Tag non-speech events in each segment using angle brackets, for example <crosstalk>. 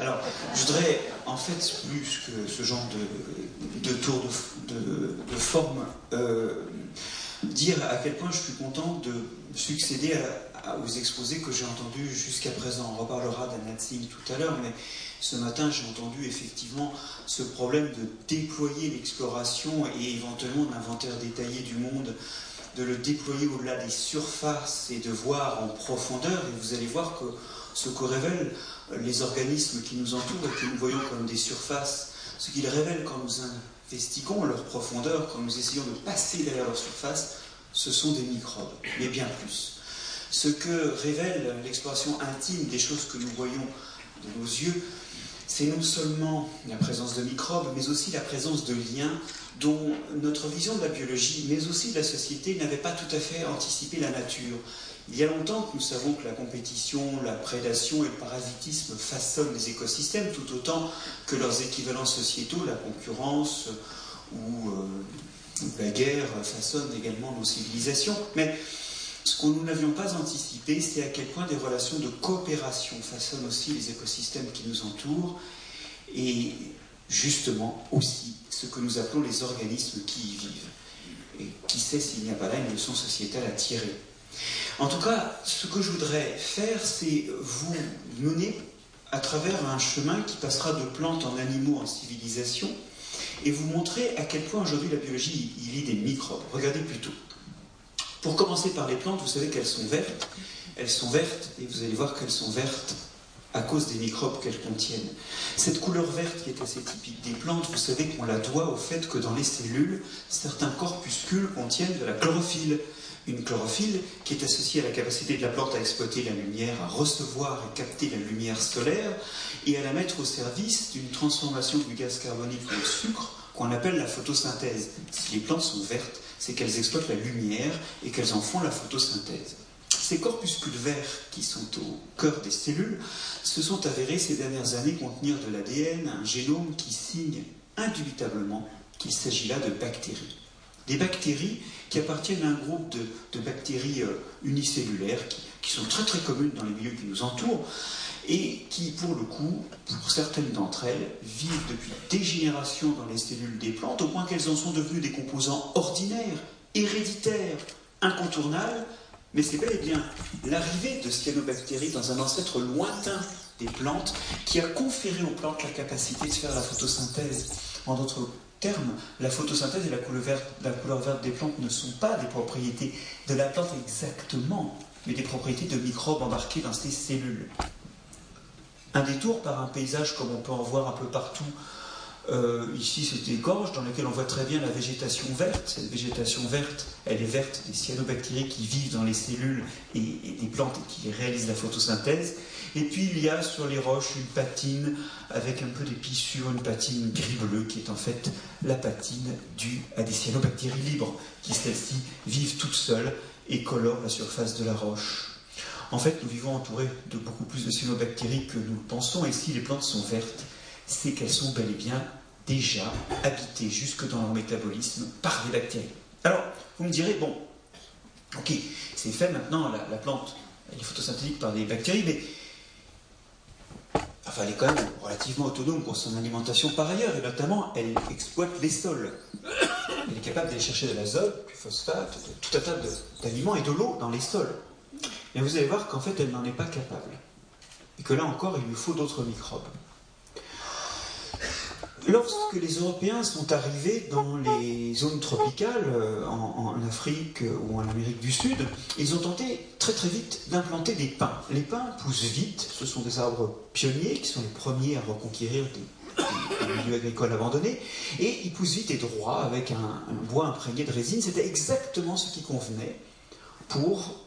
Alors, je voudrais, en fait, plus que ce genre de, tour de, forme, euh, dire à quel point je suis content de succéder aux exposés que j'ai entendus jusqu'à présent. On reparlera d'Anatsing tout à l'heure, mais ce matin, j'ai entendu effectivement ce problème de déployer l'exploration et éventuellement l'inventaire détaillé du monde, de le déployer au-delà des surfaces et de voir en profondeur. Et vous allez voir que ce que révèlent les organismes qui nous entourent et que nous voyons comme des surfaces, ce qu'ils révèlent quand nous investiguons leur profondeur, quand nous essayons de passer derrière leur surface, ce sont des microbes, mais bien plus. Ce que révèle l'exploration intime des choses que nous voyons de nos yeux, c'est non seulement la présence de microbes, mais aussi la présence de liens dont notre vision de la biologie, mais aussi de la société, n'avait pas tout à fait anticipé la nature. Il y a longtemps que nous savons que la compétition, la prédation et le parasitisme façonnent les écosystèmes tout autant que leurs équivalents sociétaux, la concurrence ou, euh, la guerre, façonnent également nos civilisations. Mais ce que nous n'avions pas anticipé, c'est à quel point des relations de coopération façonnent aussi les écosystèmes qui nous entourent et justement aussi ce que nous appelons les organismes qui y vivent. Et qui sait s'il n'y a pas là une leçon sociétale à tirer? En tout cas, ce que je voudrais faire, c'est vous mener à travers un chemin qui passera de plantes en animaux en civilisation et vous montrer à quel point aujourd'hui la biologie y lit des microbes. Regardez plutôt. Pour commencer par les plantes, vous savez qu'elles sont vertes. Elles sont vertes et vous allez voir qu'elles sont vertes à cause des microbes qu'elles contiennent. Cette couleur verte qui est assez typique des plantes, vous savez qu'on la doit au fait que dans les cellules, certains corpuscules contiennent de la chlorophylle une chlorophylle qui est associée à la capacité de la plante à exploiter la lumière, à recevoir et capter la lumière solaire et à la mettre au service d'une transformation du gaz carbonique en sucre qu'on appelle la photosynthèse. Si les plantes sont vertes, c'est qu'elles exploitent la lumière et qu'elles en font la photosynthèse. Ces corpuscules verts qui sont au cœur des cellules se sont avérés ces dernières années contenir de l'ADN, un génome qui signe indubitablement qu'il s'agit là de bactéries des bactéries qui appartiennent à un groupe de, bactéries euh, unicellulaires qui, sont très très communes dans les milieux qui nous entourent et qui, pour le coup, pour certaines d'entre elles, vivent depuis des générations dans les cellules des plantes, au point qu'elles en sont devenues des composants ordinaires, héréditaires, incontournables, mais c'est bel et bien l'arrivée de cyanobactéries dans un ancêtre lointain des plantes qui a conféré aux plantes la capacité de faire la photosynthèse. En d'autres la photosynthèse et la couleur, verte, des plantes ne sont pas des propriétés de la plante exactement, mais des propriétés de microbes embarqués dans ces cellules. Un détour par un paysage comme on peut en voir un peu partout. Euh, ici, c'est des gorges dans lesquelles on voit très bien la végétation verte. Cette végétation verte, elle est verte des cyanobactéries qui vivent dans les cellules et, et des plantes qui réalisent la photosynthèse. Et puis il y a sur les roches une patine avec un peu d'épissure, une patine gris-bleu qui est en fait la patine due à des cyanobactéries libres qui celles-ci vivent toutes seules et colorent la surface de la roche. En fait, nous vivons entourés de beaucoup plus de cyanobactéries que nous pensons et si les plantes sont vertes, c'est qu'elles sont bel et bien déjà habitées jusque dans leur métabolisme par des bactéries. Alors, vous me direz, bon, ok, c'est fait maintenant, la, la plante, elle est photosynthétique par des bactéries, mais enfin, elle est quand même relativement autonome pour son alimentation par ailleurs, et notamment, elle exploite les sols. Elle est capable d'aller chercher de l'azote, du phosphate, tout un tas d'aliments et de l'eau dans les sols. Mais vous allez voir qu'en fait, elle n'en est pas capable. Et que là encore, il lui faut d'autres microbes. Lorsque les Européens sont arrivés dans les zones tropicales, euh, en, Afrique ou en Amérique du Sud, ils ont tenté très très vite d'implanter des pins. Les pins poussent vite, ce sont des arbres pionniers qui sont les premiers à reconquérir des, milieux agricoles abandonnés, et ils poussent vite et droit avec un, bois imprégné de résine. C'était exactement ce qui convenait pour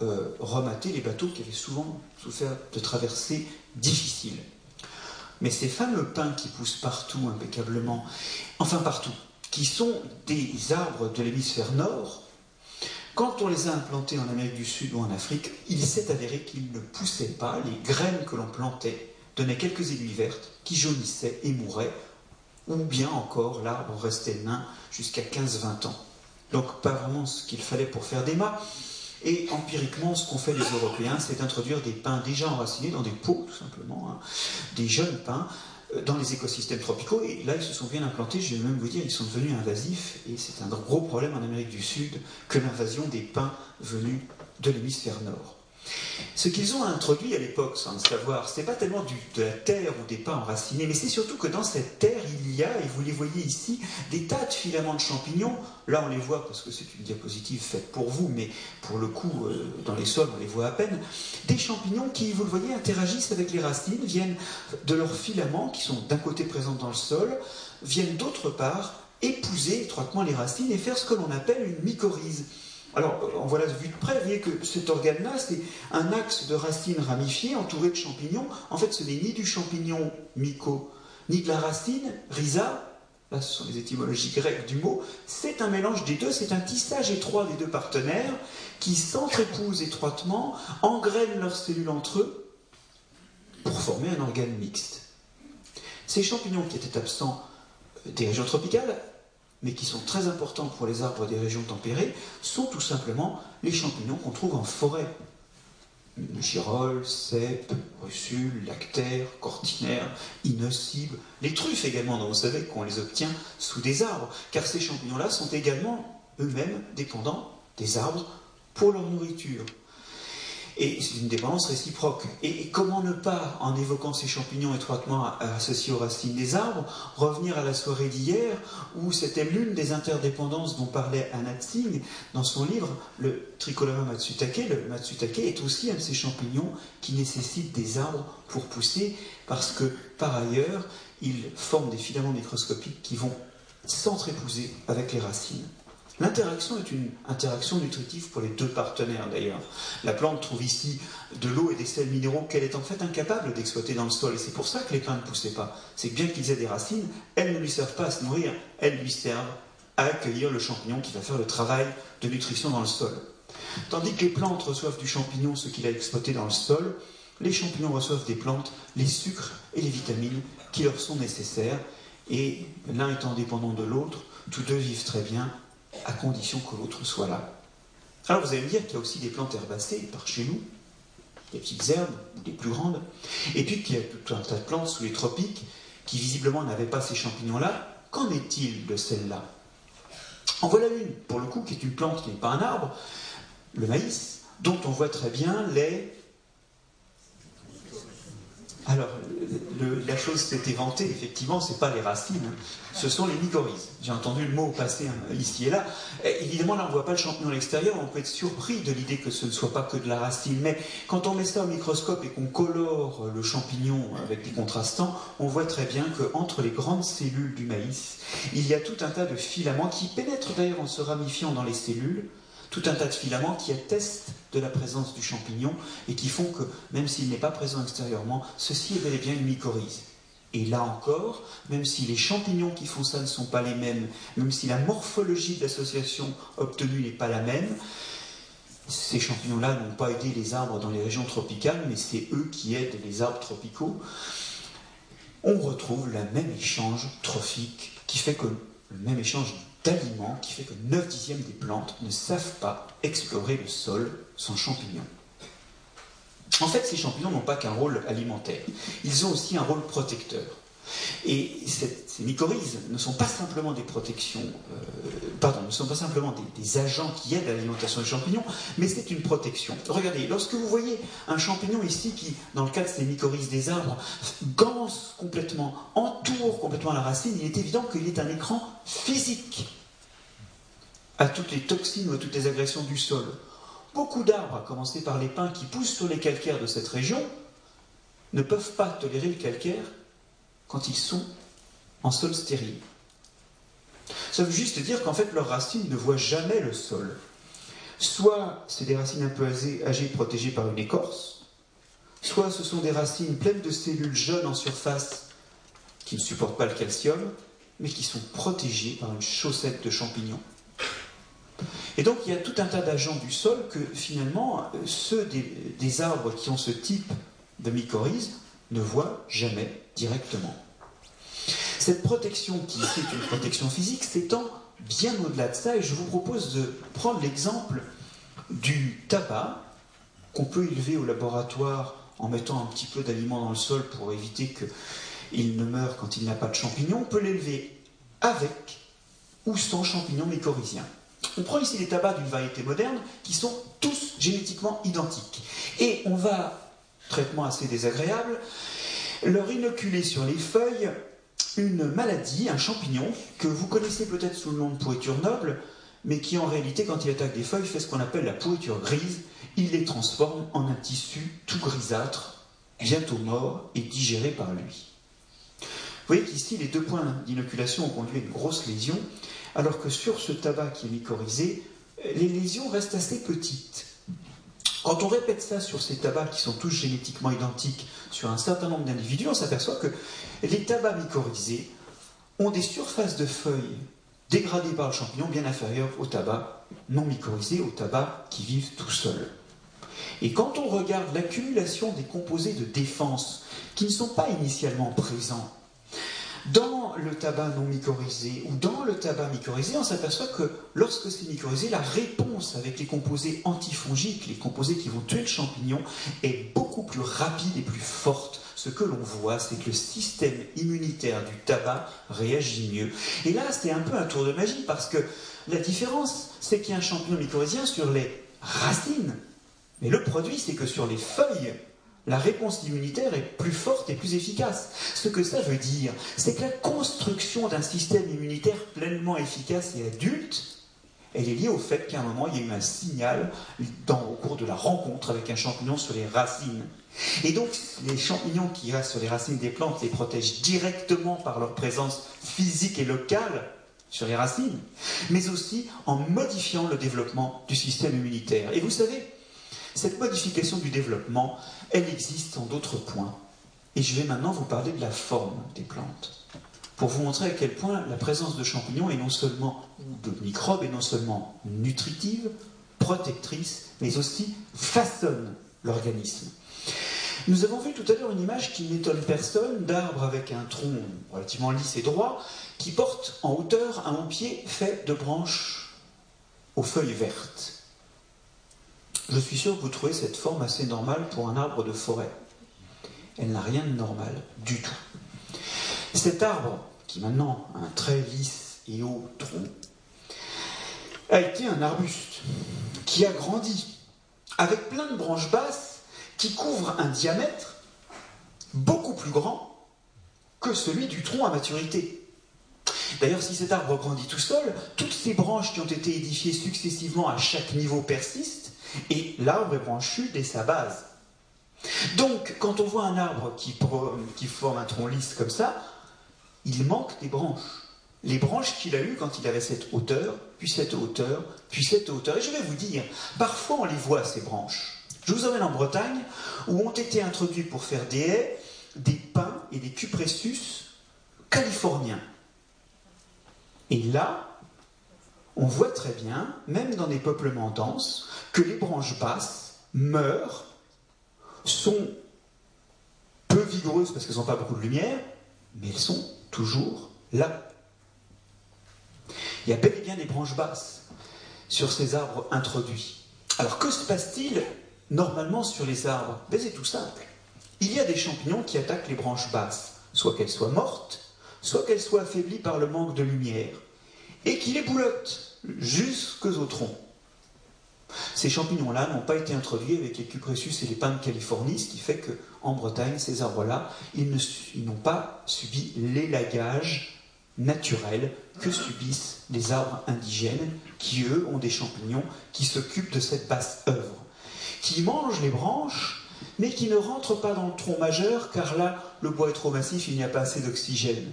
euh, remater les bateaux qui avaient souvent souffert de traversées difficiles. Mais ces fameux pins qui poussent partout impeccablement, enfin partout, qui sont des arbres de l'hémisphère nord, quand on les a implantés en Amérique du Sud ou en Afrique, il s'est avéré qu'ils ne poussaient pas, les graines que l'on plantait donnaient quelques aiguilles vertes qui jaunissaient et mouraient, ou bien encore l'arbre restait nain jusqu'à 15-20 ans. Donc pas vraiment ce qu'il fallait pour faire des mâts. Et empiriquement, ce qu'ont fait les Européens, c'est d'introduire des pins déjà enracinés dans des pots, tout simplement, hein, des jeunes pins euh, dans les écosystèmes tropicaux. Et là, ils se sont bien implantés, je vais même vous dire, ils sont devenus invasifs. Et c'est un gros problème en Amérique du Sud que l'invasion des pins venus de l'hémisphère nord. Ce qu'ils ont introduit à l'époque, sans le savoir, ce n'est pas tellement de la terre ou des pins enracinés, mais c'est surtout que dans cette terre, il y a, et vous les voyez ici, des tas de filaments de champignons. Là, on les voit parce que c'est une diapositive faite pour vous, mais pour le coup, euh, dans les sols, on les voit à peine. Des champignons qui, vous le voyez, interagissent avec les racines, viennent de leurs filaments, qui sont d'un côté présents dans le sol, viennent d'autre part épouser étroitement les racines et faire ce que l'on appelle une mycorhize. Alors, on voit là vue de près, vous voyez que cet organe-là, c'est un axe de racines ramifiées entouré de champignons. En fait, ce n'est ni du champignon myco, ni de la racine, rhiza, là ce sont les étymologies grecques du mot, c'est un mélange des deux, c'est un tissage étroit des deux partenaires qui s'entrepousent étroitement, engrènent leurs cellules entre eux pour former un organe mixte. Ces champignons qui étaient absents des régions tropicales mais qui sont très importants pour les arbres des régions tempérées, sont tout simplement les champignons qu'on trouve en forêt. Le girole, cèpe, russule, lactaire, cortinaire, innocible, les truffes également, dont vous savez qu'on les obtient sous des arbres, car ces champignons-là sont également eux-mêmes dépendants des arbres pour leur nourriture. Et c'est une dépendance réciproque. Et comment ne pas, en évoquant ces champignons étroitement associés aux racines des arbres, revenir à la soirée d'hier, où c'était l'une des interdépendances dont parlait Anna dans son livre, le Tricoloma matsutake. Le matsutake est aussi un de ces champignons qui nécessitent des arbres pour pousser, parce que par ailleurs, ils forment des filaments microscopiques qui vont s'entrépouser avec les racines. L'interaction est une interaction nutritive pour les deux partenaires d'ailleurs. La plante trouve ici de l'eau et des sels minéraux qu'elle est en fait incapable d'exploiter dans le sol et c'est pour ça que les pins ne poussaient pas. C'est bien qu'ils aient des racines, elles ne lui servent pas à se nourrir, elles lui servent à accueillir le champignon qui va faire le travail de nutrition dans le sol. Tandis que les plantes reçoivent du champignon ce qu'il a exploité dans le sol, les champignons reçoivent des plantes les sucres et les vitamines qui leur sont nécessaires et l'un étant dépendant de l'autre, tous deux vivent très bien à condition que l'autre soit là. Alors vous allez me dire qu'il y a aussi des plantes herbacées par chez nous, des petites herbes, des plus grandes, et puis qu'il y a tout un tas de plantes sous les tropiques qui visiblement n'avaient pas ces champignons-là. Qu'en est-il de celles-là En voilà une, pour le coup, qui est une plante qui n'est pas un arbre, le maïs, dont on voit très bien les alors, la chose s'est éventée, effectivement, ce n'est pas les racines, hein. ce sont les mycorhizes. J'ai entendu le mot passer hein, ici et là. évidemment, là, on ne voit pas le champignon à l'extérieur, on peut être surpris de l'idée que ce ne soit pas que de la racine. Mais quand on met ça au microscope et qu'on colore le champignon avec des contrastants, on voit très bien qu'entre les grandes cellules du maïs, il y a tout un tas de filaments qui pénètrent d'ailleurs en se ramifiant dans les cellules tout un tas de filaments qui attestent de la présence du champignon et qui font que, même s'il n'est pas présent extérieurement, ceci est bel et bien une mycorhize. Et là encore, même si les champignons qui font ça ne sont pas les mêmes, même si la morphologie de l'association obtenue n'est pas la même, ces champignons-là n'ont pas aidé les arbres dans les régions tropicales, mais c'est eux qui aident les arbres tropicaux. On retrouve le même échange trophique qui fait que le même échange d'aliments qui fait que 9 dixièmes des plantes ne savent pas explorer le sol sans champignons. En fait, ces champignons n'ont pas qu'un rôle alimentaire, ils ont aussi un rôle protecteur. Et ces mycorhizes ne sont pas simplement des protections, euh, pardon, ne sont pas simplement des, agents qui aident à l'alimentation des champignons, mais c'est une protection. Regardez, lorsque vous voyez un champignon ici qui, dans le cas de ces mycorhizes des arbres, ganse complètement, entoure complètement la racine, il est évident qu'il est un écran physique à toutes les toxines ou à toutes les agressions du sol. Beaucoup d'arbres, à commencer par les pins qui poussent sur les calcaires de cette région, ne peuvent pas tolérer le calcaire quand ils sont en sol stérile. Ça veut juste dire qu'en fait leurs racines ne voient jamais le sol. Soit c'est des racines un peu âgées, protégées par une écorce, soit ce sont des racines pleines de cellules jeunes en surface qui ne supportent pas le calcium, mais qui sont protégées par une chaussette de champignons. Et donc il y a tout un tas d'agents du sol que finalement ceux des, arbres qui ont ce type de mycorhize ne voient jamais directement. Cette protection qui est une protection physique s'étend bien au-delà de ça et je vous propose de prendre l'exemple du tabac qu'on peut élever au laboratoire en mettant un petit peu d'aliments dans le sol pour éviter qu'il ne meure quand il n'a pas de champignons. On peut l'élever avec ou sans champignons mycorhiziens. On prend ici les tabacs d'une variété moderne qui sont tous génétiquement identiques. Et on va, traitement assez désagréable, leur inoculer sur les feuilles une maladie, un champignon, que vous connaissez peut-être sous le nom de pourriture noble, mais qui en réalité, quand il attaque des feuilles, fait ce qu'on appelle la pourriture grise. Il les transforme en un tissu tout grisâtre, bientôt mort et digéré par lui. Vous voyez qu'ici, les deux points d'inoculation ont conduit à une grosse lésion, alors que sur ce tabac qui est mycorhizé, les lésions restent assez petites. Quand on répète ça sur ces tabacs qui sont tous génétiquement identiques sur un certain nombre d'individus, on s'aperçoit que les tabacs mycorhizés ont des surfaces de feuilles dégradées par le champignon bien inférieures aux tabacs non mycorhizés, aux tabacs qui vivent tout seuls. Et quand on regarde l'accumulation des composés de défense qui ne sont pas initialement présents dans le tabac non mycorhizé ou dans le tabac mycorhizé, on s'aperçoit que lorsque c'est mycorhizé, la réponse avec les composés antifongiques, les composés qui vont tuer le champignon, est beaucoup plus rapide et plus forte. Ce que l'on voit, c'est que le système immunitaire du tabac réagit mieux. Et là, c'est un peu un tour de magie parce que la différence, c'est qu'il y a un champignon mycorhizien sur les racines. Mais le produit, c'est que sur les feuilles, la réponse immunitaire est plus forte et plus efficace. Ce que ça veut dire, c'est que la construction d'un système immunitaire pleinement efficace et adulte, elle est liée au fait qu'à un moment, il y a eu un signal au cours de la rencontre avec un champignon sur les racines. Et donc, les champignons qui restent sur les racines des plantes les protègent directement par leur présence physique et locale sur les racines, mais aussi en modifiant le développement du système immunitaire. Et vous savez, cette modification du développement, elle existe en d'autres points. Et je vais maintenant vous parler de la forme des plantes, pour vous montrer à quel point la présence de champignons est non seulement, de microbes, est non seulement nutritive, protectrice, mais aussi façonne l'organisme. Nous avons vu tout à l'heure une image qui n'étonne personne d'arbres avec un tronc relativement lisse et droit, qui porte en hauteur un pied fait de branches aux feuilles vertes. Je suis sûr que vous trouvez cette forme assez normale pour un arbre de forêt. Elle n'a rien de normal du tout. Cet arbre, qui maintenant a un très lisse et haut tronc, a été un arbuste qui a grandi avec plein de branches basses qui couvrent un diamètre beaucoup plus grand que celui du tronc à maturité. D'ailleurs, si cet arbre grandit tout seul, toutes ces branches qui ont été édifiées successivement à chaque niveau persistent et l'arbre est branchu dès sa base. Donc, quand on voit un arbre qui, qui forme un tronc lisse comme ça, il manque des branches. Les branches qu'il a eues quand il avait cette hauteur, puis cette hauteur, puis cette hauteur. Et je vais vous dire, parfois on les voit, ces branches. Je vous emmène en Bretagne, où ont été introduits pour faire des haies, des pins et des cupressus californiens. Et là, on voit très bien, même dans des peuplements denses, que les branches basses meurent, sont peu vigoureuses parce qu'elles n'ont pas beaucoup de lumière, mais elles sont toujours là. Il y a bel et bien des branches basses sur ces arbres introduits. Alors que se passe-t-il normalement sur les arbres? Ben, C'est tout simple. Il y a des champignons qui attaquent les branches basses, soit qu'elles soient mortes, soit qu'elles soient affaiblies par le manque de lumière, et qui les boulottent jusqu'au tronc. Ces champignons-là n'ont pas été introduits avec les cupressus et les pins de Californie, ce qui fait qu'en Bretagne, ces arbres-là, ils n'ont pas subi l'élagage naturel que subissent les arbres indigènes, qui eux ont des champignons qui s'occupent de cette basse œuvre, qui mangent les branches, mais qui ne rentrent pas dans le tronc majeur, car là, le bois est trop massif, il n'y a pas assez d'oxygène.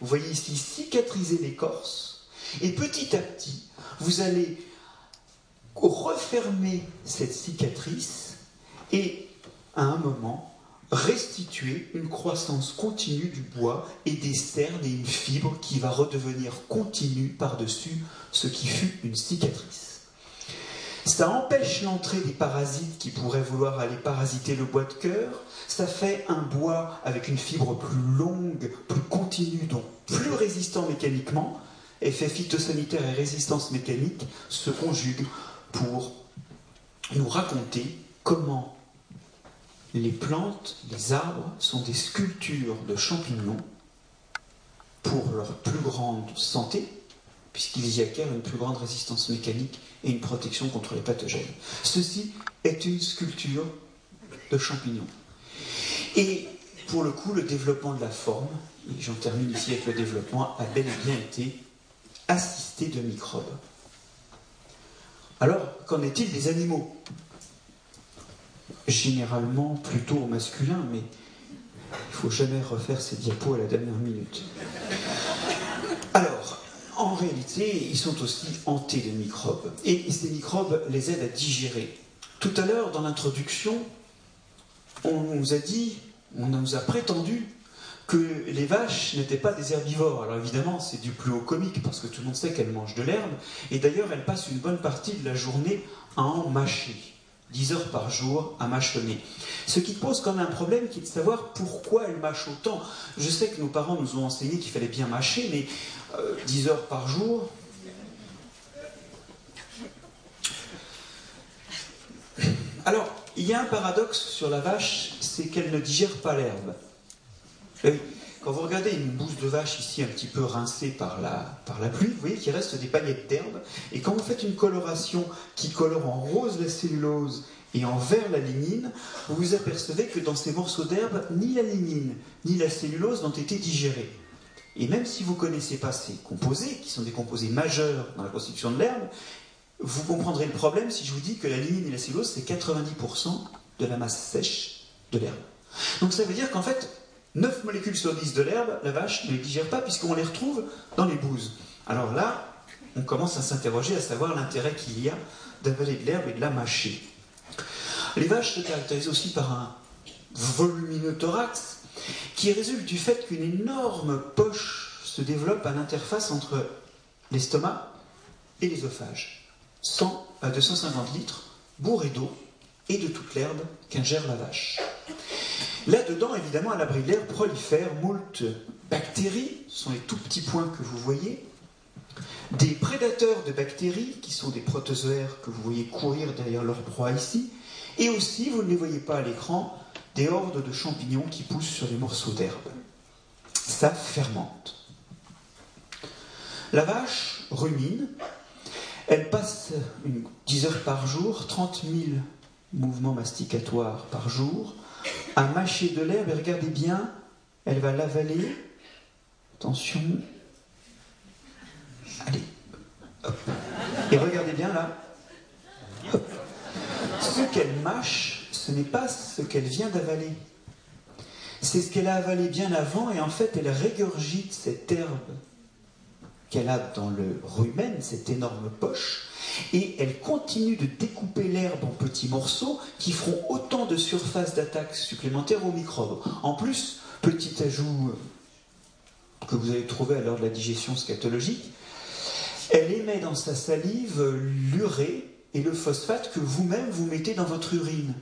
Vous voyez ici cicatriser l'écorce, et petit à petit, vous allez refermer cette cicatrice et, à un moment, restituer une croissance continue du bois et des cernes et une fibre qui va redevenir continue par-dessus ce qui fut une cicatrice. Ça empêche l'entrée des parasites qui pourraient vouloir aller parasiter le bois de cœur. Ça fait un bois avec une fibre plus longue, plus continue, donc plus résistant mécaniquement. Effet phytosanitaire et résistance mécanique se conjuguent pour nous raconter comment les plantes, les arbres sont des sculptures de champignons pour leur plus grande santé, puisqu'ils y acquièrent une plus grande résistance mécanique et une protection contre les pathogènes. Ceci est une sculpture de champignons. Et pour le coup, le développement de la forme, et j'en termine ici avec le développement, a bel et bien été assisté de microbes. Alors, qu'en est-il des animaux? Généralement plutôt au masculin, mais il ne faut jamais refaire ces diapos à la dernière minute. Alors, en réalité, ils sont aussi hantés de microbes. Et ces microbes les aident à digérer. Tout à l'heure, dans l'introduction, on nous a dit, on nous a prétendu que les vaches n'étaient pas des herbivores. Alors évidemment, c'est du plus haut comique, parce que tout le monde sait qu'elles mangent de l'herbe, et d'ailleurs, elles passent une bonne partie de la journée à en mâcher. 10 heures par jour à mâchonner. Ce qui pose quand même un problème qui est de savoir pourquoi elles mâchent autant. Je sais que nos parents nous ont enseigné qu'il fallait bien mâcher, mais 10 euh, heures par jour. Alors, il y a un paradoxe sur la vache, c'est qu'elle ne digère pas l'herbe. Quand vous regardez une bouse de vache ici un petit peu rincée par la, par la pluie, vous voyez qu'il reste des paillettes d'herbe. Et quand vous faites une coloration qui colore en rose la cellulose et en vert la lignine, vous vous apercevez que dans ces morceaux d'herbe, ni la lignine ni la cellulose n'ont été digérés. Et même si vous ne connaissez pas ces composés, qui sont des composés majeurs dans la constitution de l'herbe, vous comprendrez le problème si je vous dis que la lignine et la cellulose, c'est 90% de la masse sèche de l'herbe. Donc ça veut dire qu'en fait, 9 molécules sur 10 de l'herbe, la vache ne les digère pas puisqu'on les retrouve dans les bouses. Alors là, on commence à s'interroger à savoir l'intérêt qu'il y a d'avaler de l'herbe et de la mâcher. Les vaches se caractérisent aussi par un volumineux thorax qui résulte du fait qu'une énorme poche se développe à l'interface entre l'estomac et l'ésophage. 100 à 250 litres bourrés d'eau et de toute l'herbe qu'ingère la vache. Là-dedans, évidemment, à l'abri de l'air, prolifèrent moult bactéries, ce sont les tout petits points que vous voyez, des prédateurs de bactéries, qui sont des protozoaires que vous voyez courir derrière leur proie ici, et aussi, vous ne les voyez pas à l'écran, des hordes de champignons qui poussent sur des morceaux d'herbe. Ça fermente. La vache rumine, elle passe une, 10 heures par jour, 30 000 mouvements masticatoires par jour, à mâcher de l'herbe, et regardez bien, elle va l'avaler. Attention. Allez. Et regardez bien là. Ce qu'elle mâche, ce n'est pas ce qu'elle vient d'avaler. C'est ce qu'elle a avalé bien avant et en fait elle régurgite cette herbe qu'elle a dans le rumen, cette énorme poche, et elle continue de découper l'herbe en petits morceaux qui feront autant de surface d'attaque supplémentaire aux microbes. En plus, petit ajout euh, que vous allez trouver à l'heure de la digestion scatologique, elle émet dans sa salive l'urée et le phosphate que vous-même vous mettez dans votre urine.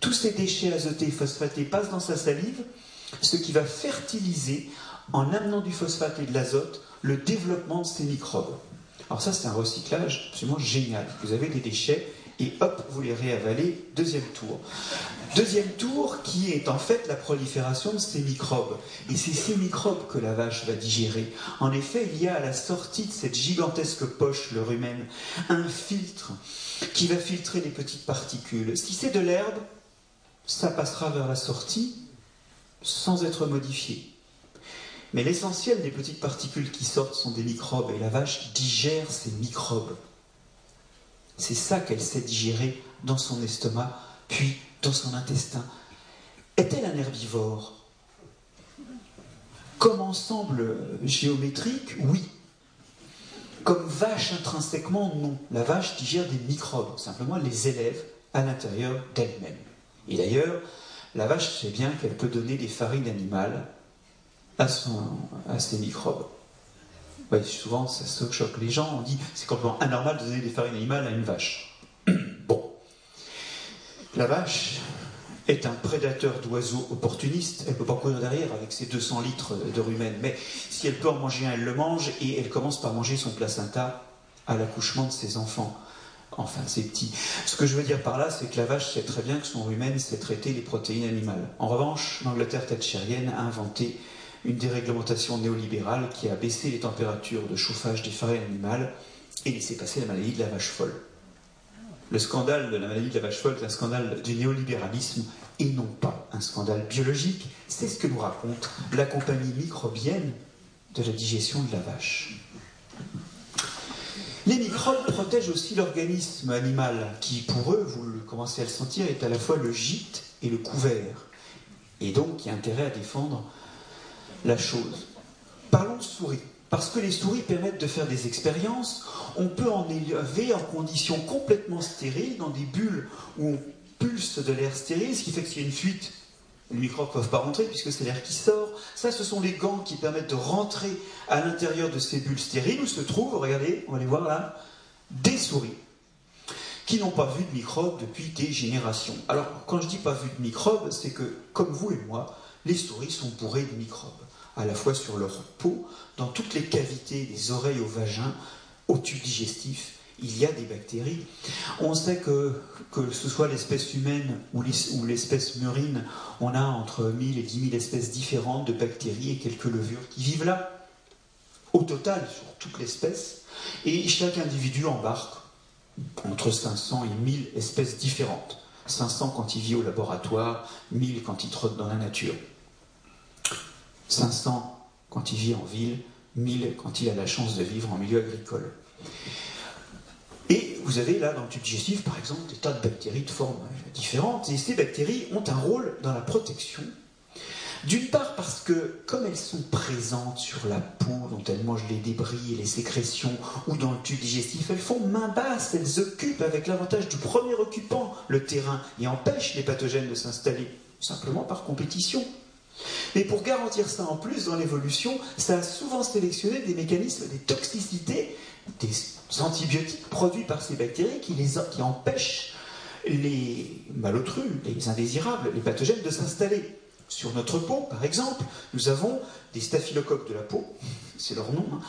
Tous ces déchets azotés et phosphatés passent dans sa salive, ce qui va fertiliser, en amenant du phosphate et de l'azote, le développement de ces microbes. Alors ça, c'est un recyclage absolument génial. Vous avez des déchets et hop, vous les réavalez. Deuxième tour. Deuxième tour qui est en fait la prolifération de ces microbes. Et c'est ces microbes que la vache va digérer. En effet, il y a à la sortie de cette gigantesque poche, le rumen, un filtre qui va filtrer les petites particules. Si c'est de l'herbe, ça passera vers la sortie sans être modifié. Mais l'essentiel des petites particules qui sortent sont des microbes et la vache digère ces microbes. C'est ça qu'elle sait digérer dans son estomac, puis dans son intestin. Est-elle un herbivore? Comme ensemble géométrique, oui. Comme vache intrinsèquement, non. La vache digère des microbes, simplement les élève à l'intérieur d'elle-même. Et d'ailleurs, la vache sait bien qu'elle peut donner des farines animales à, son, à ces microbes. souvent, ça se choque les gens. On dit c'est complètement anormal de donner des farines animales à une vache. <clears throat> bon. La vache est un prédateur d'oiseaux opportuniste. Elle ne peut pas courir derrière avec ses 200 litres de rumen. Mais si elle peut en manger un, elle le mange et elle commence par manger son placenta à l'accouchement de ses enfants. Enfin, c'est petit. Ce que je veux dire par là, c'est que la vache sait très bien que son rumen, c'est traiter les protéines animales. En revanche, l'Angleterre thatchérienne a inventé une déréglementation néolibérale qui a baissé les températures de chauffage des farines animales et laissé passer la maladie de la vache folle. Le scandale de la maladie de la vache folle est un scandale du néolibéralisme et non pas un scandale biologique. C'est ce que nous raconte la compagnie microbienne de la digestion de la vache. Les microbes protègent aussi l'organisme animal, qui pour eux, vous commencez à le sentir, est à la fois le gîte et le couvert, et donc qui a intérêt à défendre la chose. Parlons de souris. Parce que les souris permettent de faire des expériences, on peut en élever en conditions complètement stériles, dans des bulles où on pulse de l'air stérile, ce qui fait que s'il y a une fuite, les microbes ne peuvent pas rentrer puisque c'est l'air qui sort. Ça, ce sont les gants qui permettent de rentrer à l'intérieur de ces bulles stériles où se trouvent, regardez, on va les voir là, des souris qui n'ont pas vu de microbes depuis des générations. Alors, quand je dis pas vu de microbes, c'est que, comme vous et moi, les souris sont bourrées de microbes, à la fois sur leur peau, dans toutes les cavités des oreilles au vagin, au tube digestif, il y a des bactéries. On sait que, que ce soit l'espèce humaine ou l'espèce murine, on a entre 1000 et 10 000 espèces différentes de bactéries et quelques levures qui vivent là, au total, sur toute l'espèce. Et chaque individu embarque entre 500 et 1000 espèces différentes. 500 quand il vit au laboratoire, 1000 quand il trotte dans la nature. 500 quand il vit en ville, 1000 quand il a la chance de vivre en milieu agricole. Et vous avez là dans le tube digestif, par exemple, des tas de bactéries de formes différentes, et ces bactéries ont un rôle dans la protection. D'une part parce que, comme elles sont présentes sur la peau, dont elles mangent les débris et les sécrétions, ou dans le tube digestif, elles font main basse, elles occupent avec l'avantage du premier occupant le terrain et empêchent les pathogènes de s'installer, simplement par compétition. Mais pour garantir ça en plus dans l'évolution, ça a souvent sélectionné des mécanismes, des toxicités, des antibiotiques produits par ces bactéries qui, empêchent les malotrus, les indésirables, les pathogènes de s'installer. Sur notre peau, par exemple, nous avons des staphylocoques de la peau, <laughs> c'est leur nom, hein,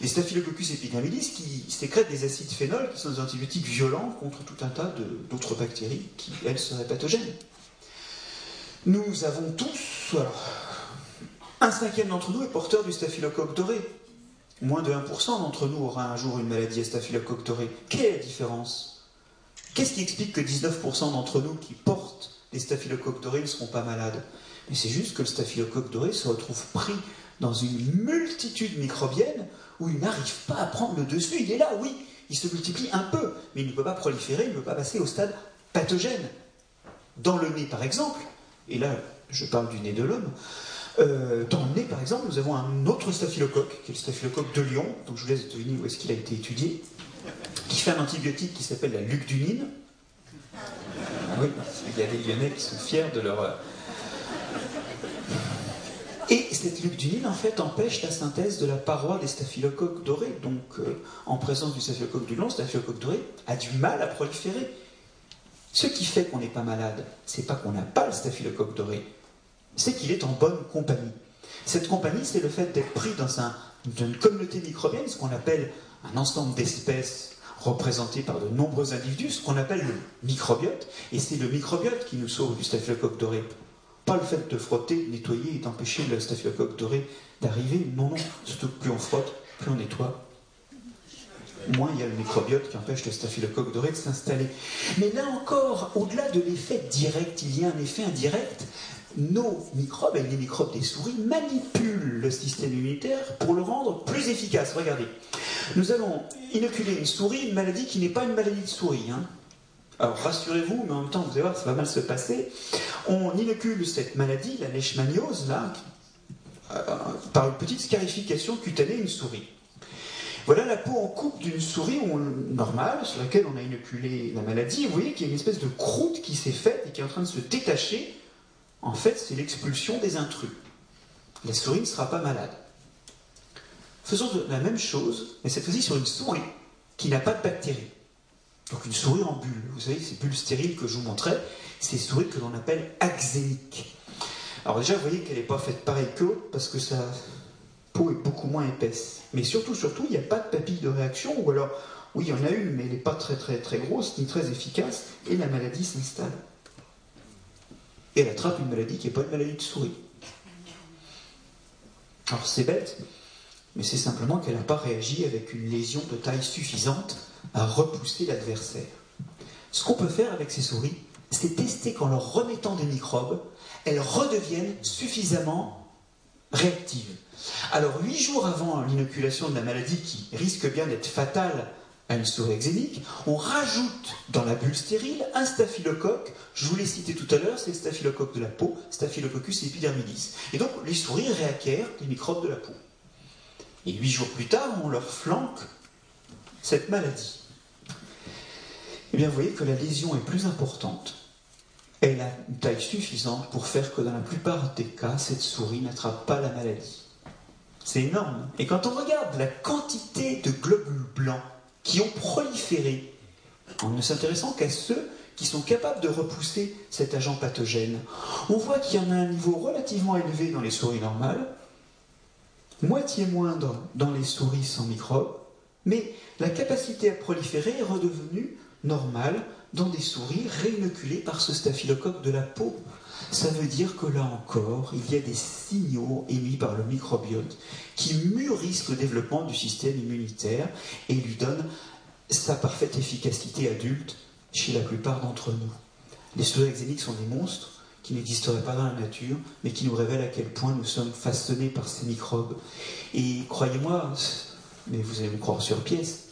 des staphylococcus epidermidis qui sécrètent des acides phénols qui sont des antibiotiques violents contre tout un tas d'autres bactéries qui, elles, seraient pathogènes. Nous avons tous, alors, un cinquième d'entre nous est porteur du staphylocoque doré. Moins de 1% d'entre nous aura un jour une maladie à staphylocoque doré. Quelle est la différence? Qu'est-ce qui explique que 19% d'entre nous qui portent des staphylocoques dorés ne seront pas malades? Mais c'est juste que le staphylocoque doré se retrouve pris dans une multitude microbienne où il n'arrive pas à prendre le dessus. Il est là, oui, il se multiplie un peu, mais il ne peut pas proliférer, il ne peut pas passer au stade pathogène. Dans le nez, par exemple, et là je parle du nez de l'homme, euh, dans le nez, par exemple, nous avons un autre staphylocoque, qui est le staphylocoque de Lyon, donc je vous laisse deviner où est-ce qu'il a été étudié, qui fait un antibiotique qui s'appelle la lucdunine. Oui, il y a des Lyonnais qui sont fiers de leur. Euh, Et cette lucdunine, en fait, empêche la synthèse de la paroi des staphylocoques dorés. Donc, euh, en présence du staphylocoque du long, le staphylocoque doré a du mal à proliférer. Ce qui fait qu'on n'est pas malade, c'est pas qu'on n'a pas le staphylocoque doré, c'est qu'il est en bonne compagnie. Cette compagnie, c'est le fait d'être pris dans une communauté microbienne, ce qu'on appelle un ensemble d'espèces représentées par de nombreux individus, ce qu'on appelle le microbiote, et c'est le microbiote qui nous sauve du staphylocoque doré. Pas le fait de frotter, nettoyer et d'empêcher le staphylocoque doré d'arriver, non, non, surtout que plus on frotte, plus on nettoie, moins il y a le microbiote qui empêche le staphylocoque doré de s'installer. Mais là encore, au-delà de l'effet direct, il y a un effet indirect nos microbes, et les microbes des souris, manipulent le système immunitaire pour le rendre plus efficace. Regardez, nous allons inoculer une souris, une maladie qui n'est pas une maladie de souris. Hein. Alors rassurez-vous, mais en même temps, vous allez voir, ça va mal se passer. On inocule cette maladie, la leishmaniose, là, euh, par une petite scarification cutanée une souris. Voilà la peau en coupe d'une souris normale sur laquelle on a inoculé la maladie. Vous voyez qu'il y a une espèce de croûte qui s'est faite et qui est en train de se détacher en fait, c'est l'expulsion des intrus. La souris ne sera pas malade. Faisons la même chose, mais cette fois-ci sur une souris qui n'a pas de bactéries. Donc une souris en bulle. Vous savez, ces bulles stériles que je vous montrais, c'est des souris que l'on appelle axéniques. Alors déjà, vous voyez qu'elle n'est pas faite pareil que parce que sa peau est beaucoup moins épaisse. Mais surtout, surtout, il n'y a pas de papille de réaction ou alors Oui, il y en a une, mais elle n'est pas très très très grosse ni très efficace, et la maladie s'installe. Et elle attrape une maladie qui n'est pas une maladie de souris. Alors c'est bête, mais c'est simplement qu'elle n'a pas réagi avec une lésion de taille suffisante à repousser l'adversaire. Ce qu'on peut faire avec ces souris, c'est tester qu'en leur remettant des microbes, elles redeviennent suffisamment réactives. Alors, huit jours avant l'inoculation de la maladie qui risque bien d'être fatale à une souris exénique, on rajoute dans la bulle stérile un staphylocoque. Je vous l'ai cité tout à l'heure, c'est le staphylocoque de la peau, Staphylococcus epidermidis. Et donc, les souris réacquièrent les microbes de la peau. Et huit jours plus tard, on leur flanque cette maladie. Eh bien, vous voyez que la lésion est plus importante. Elle a une taille suffisante pour faire que dans la plupart des cas, cette souris n'attrape pas la maladie. C'est énorme. Et quand on regarde la quantité de globules blancs qui ont proliféré, en ne s'intéressant qu'à ceux qui sont capables de repousser cet agent pathogène, on voit qu'il y en a un niveau relativement élevé dans les souris normales, moitié moindre dans les souris sans microbes, mais la capacité à proliférer est redevenue normale dans des souris réinoculées par ce staphylocoque de la peau. Ça veut dire que là encore, il y a des signaux émis par le microbiote qui mûrissent le développement du système immunitaire et lui donnent sa parfaite efficacité adulte chez la plupart d'entre nous. Les souris exéniques sont des monstres qui n'existeraient pas dans la nature, mais qui nous révèlent à quel point nous sommes façonnés par ces microbes. Et croyez-moi, mais vous allez me croire sur pièce,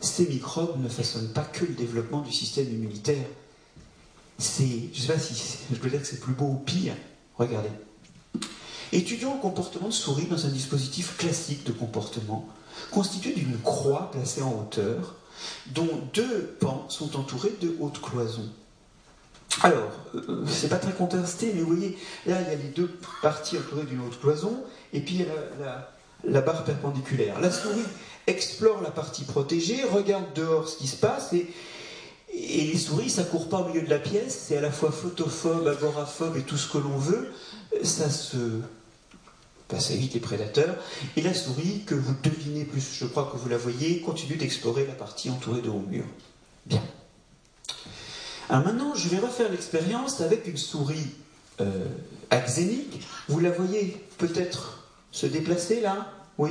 ces microbes ne façonnent pas que le développement du système immunitaire. Je ne sais pas si je peux dire que c'est plus beau ou pire. Regardez. Étudions le comportement de souris dans un dispositif classique de comportement, constitué d'une croix placée en hauteur, dont deux pans sont entourés de hautes cloisons. Alors, euh, c'est pas très contrasté, mais vous voyez, là, il y a les deux parties entourées d'une haute cloison, et puis il y a la barre perpendiculaire. La souris explore la partie protégée, regarde dehors ce qui se passe, et, et les souris, ça court pas au milieu de la pièce, c'est à la fois photophobe, agoraphobe et tout ce que l'on veut, ça se... Ça évite les prédateurs. Et la souris, que vous devinez plus, je crois que vous la voyez, continue d'explorer la partie entourée de hauts murs. Bien. Alors maintenant, je vais refaire l'expérience avec une souris euh, axénique. Vous la voyez peut-être se déplacer là? Oui?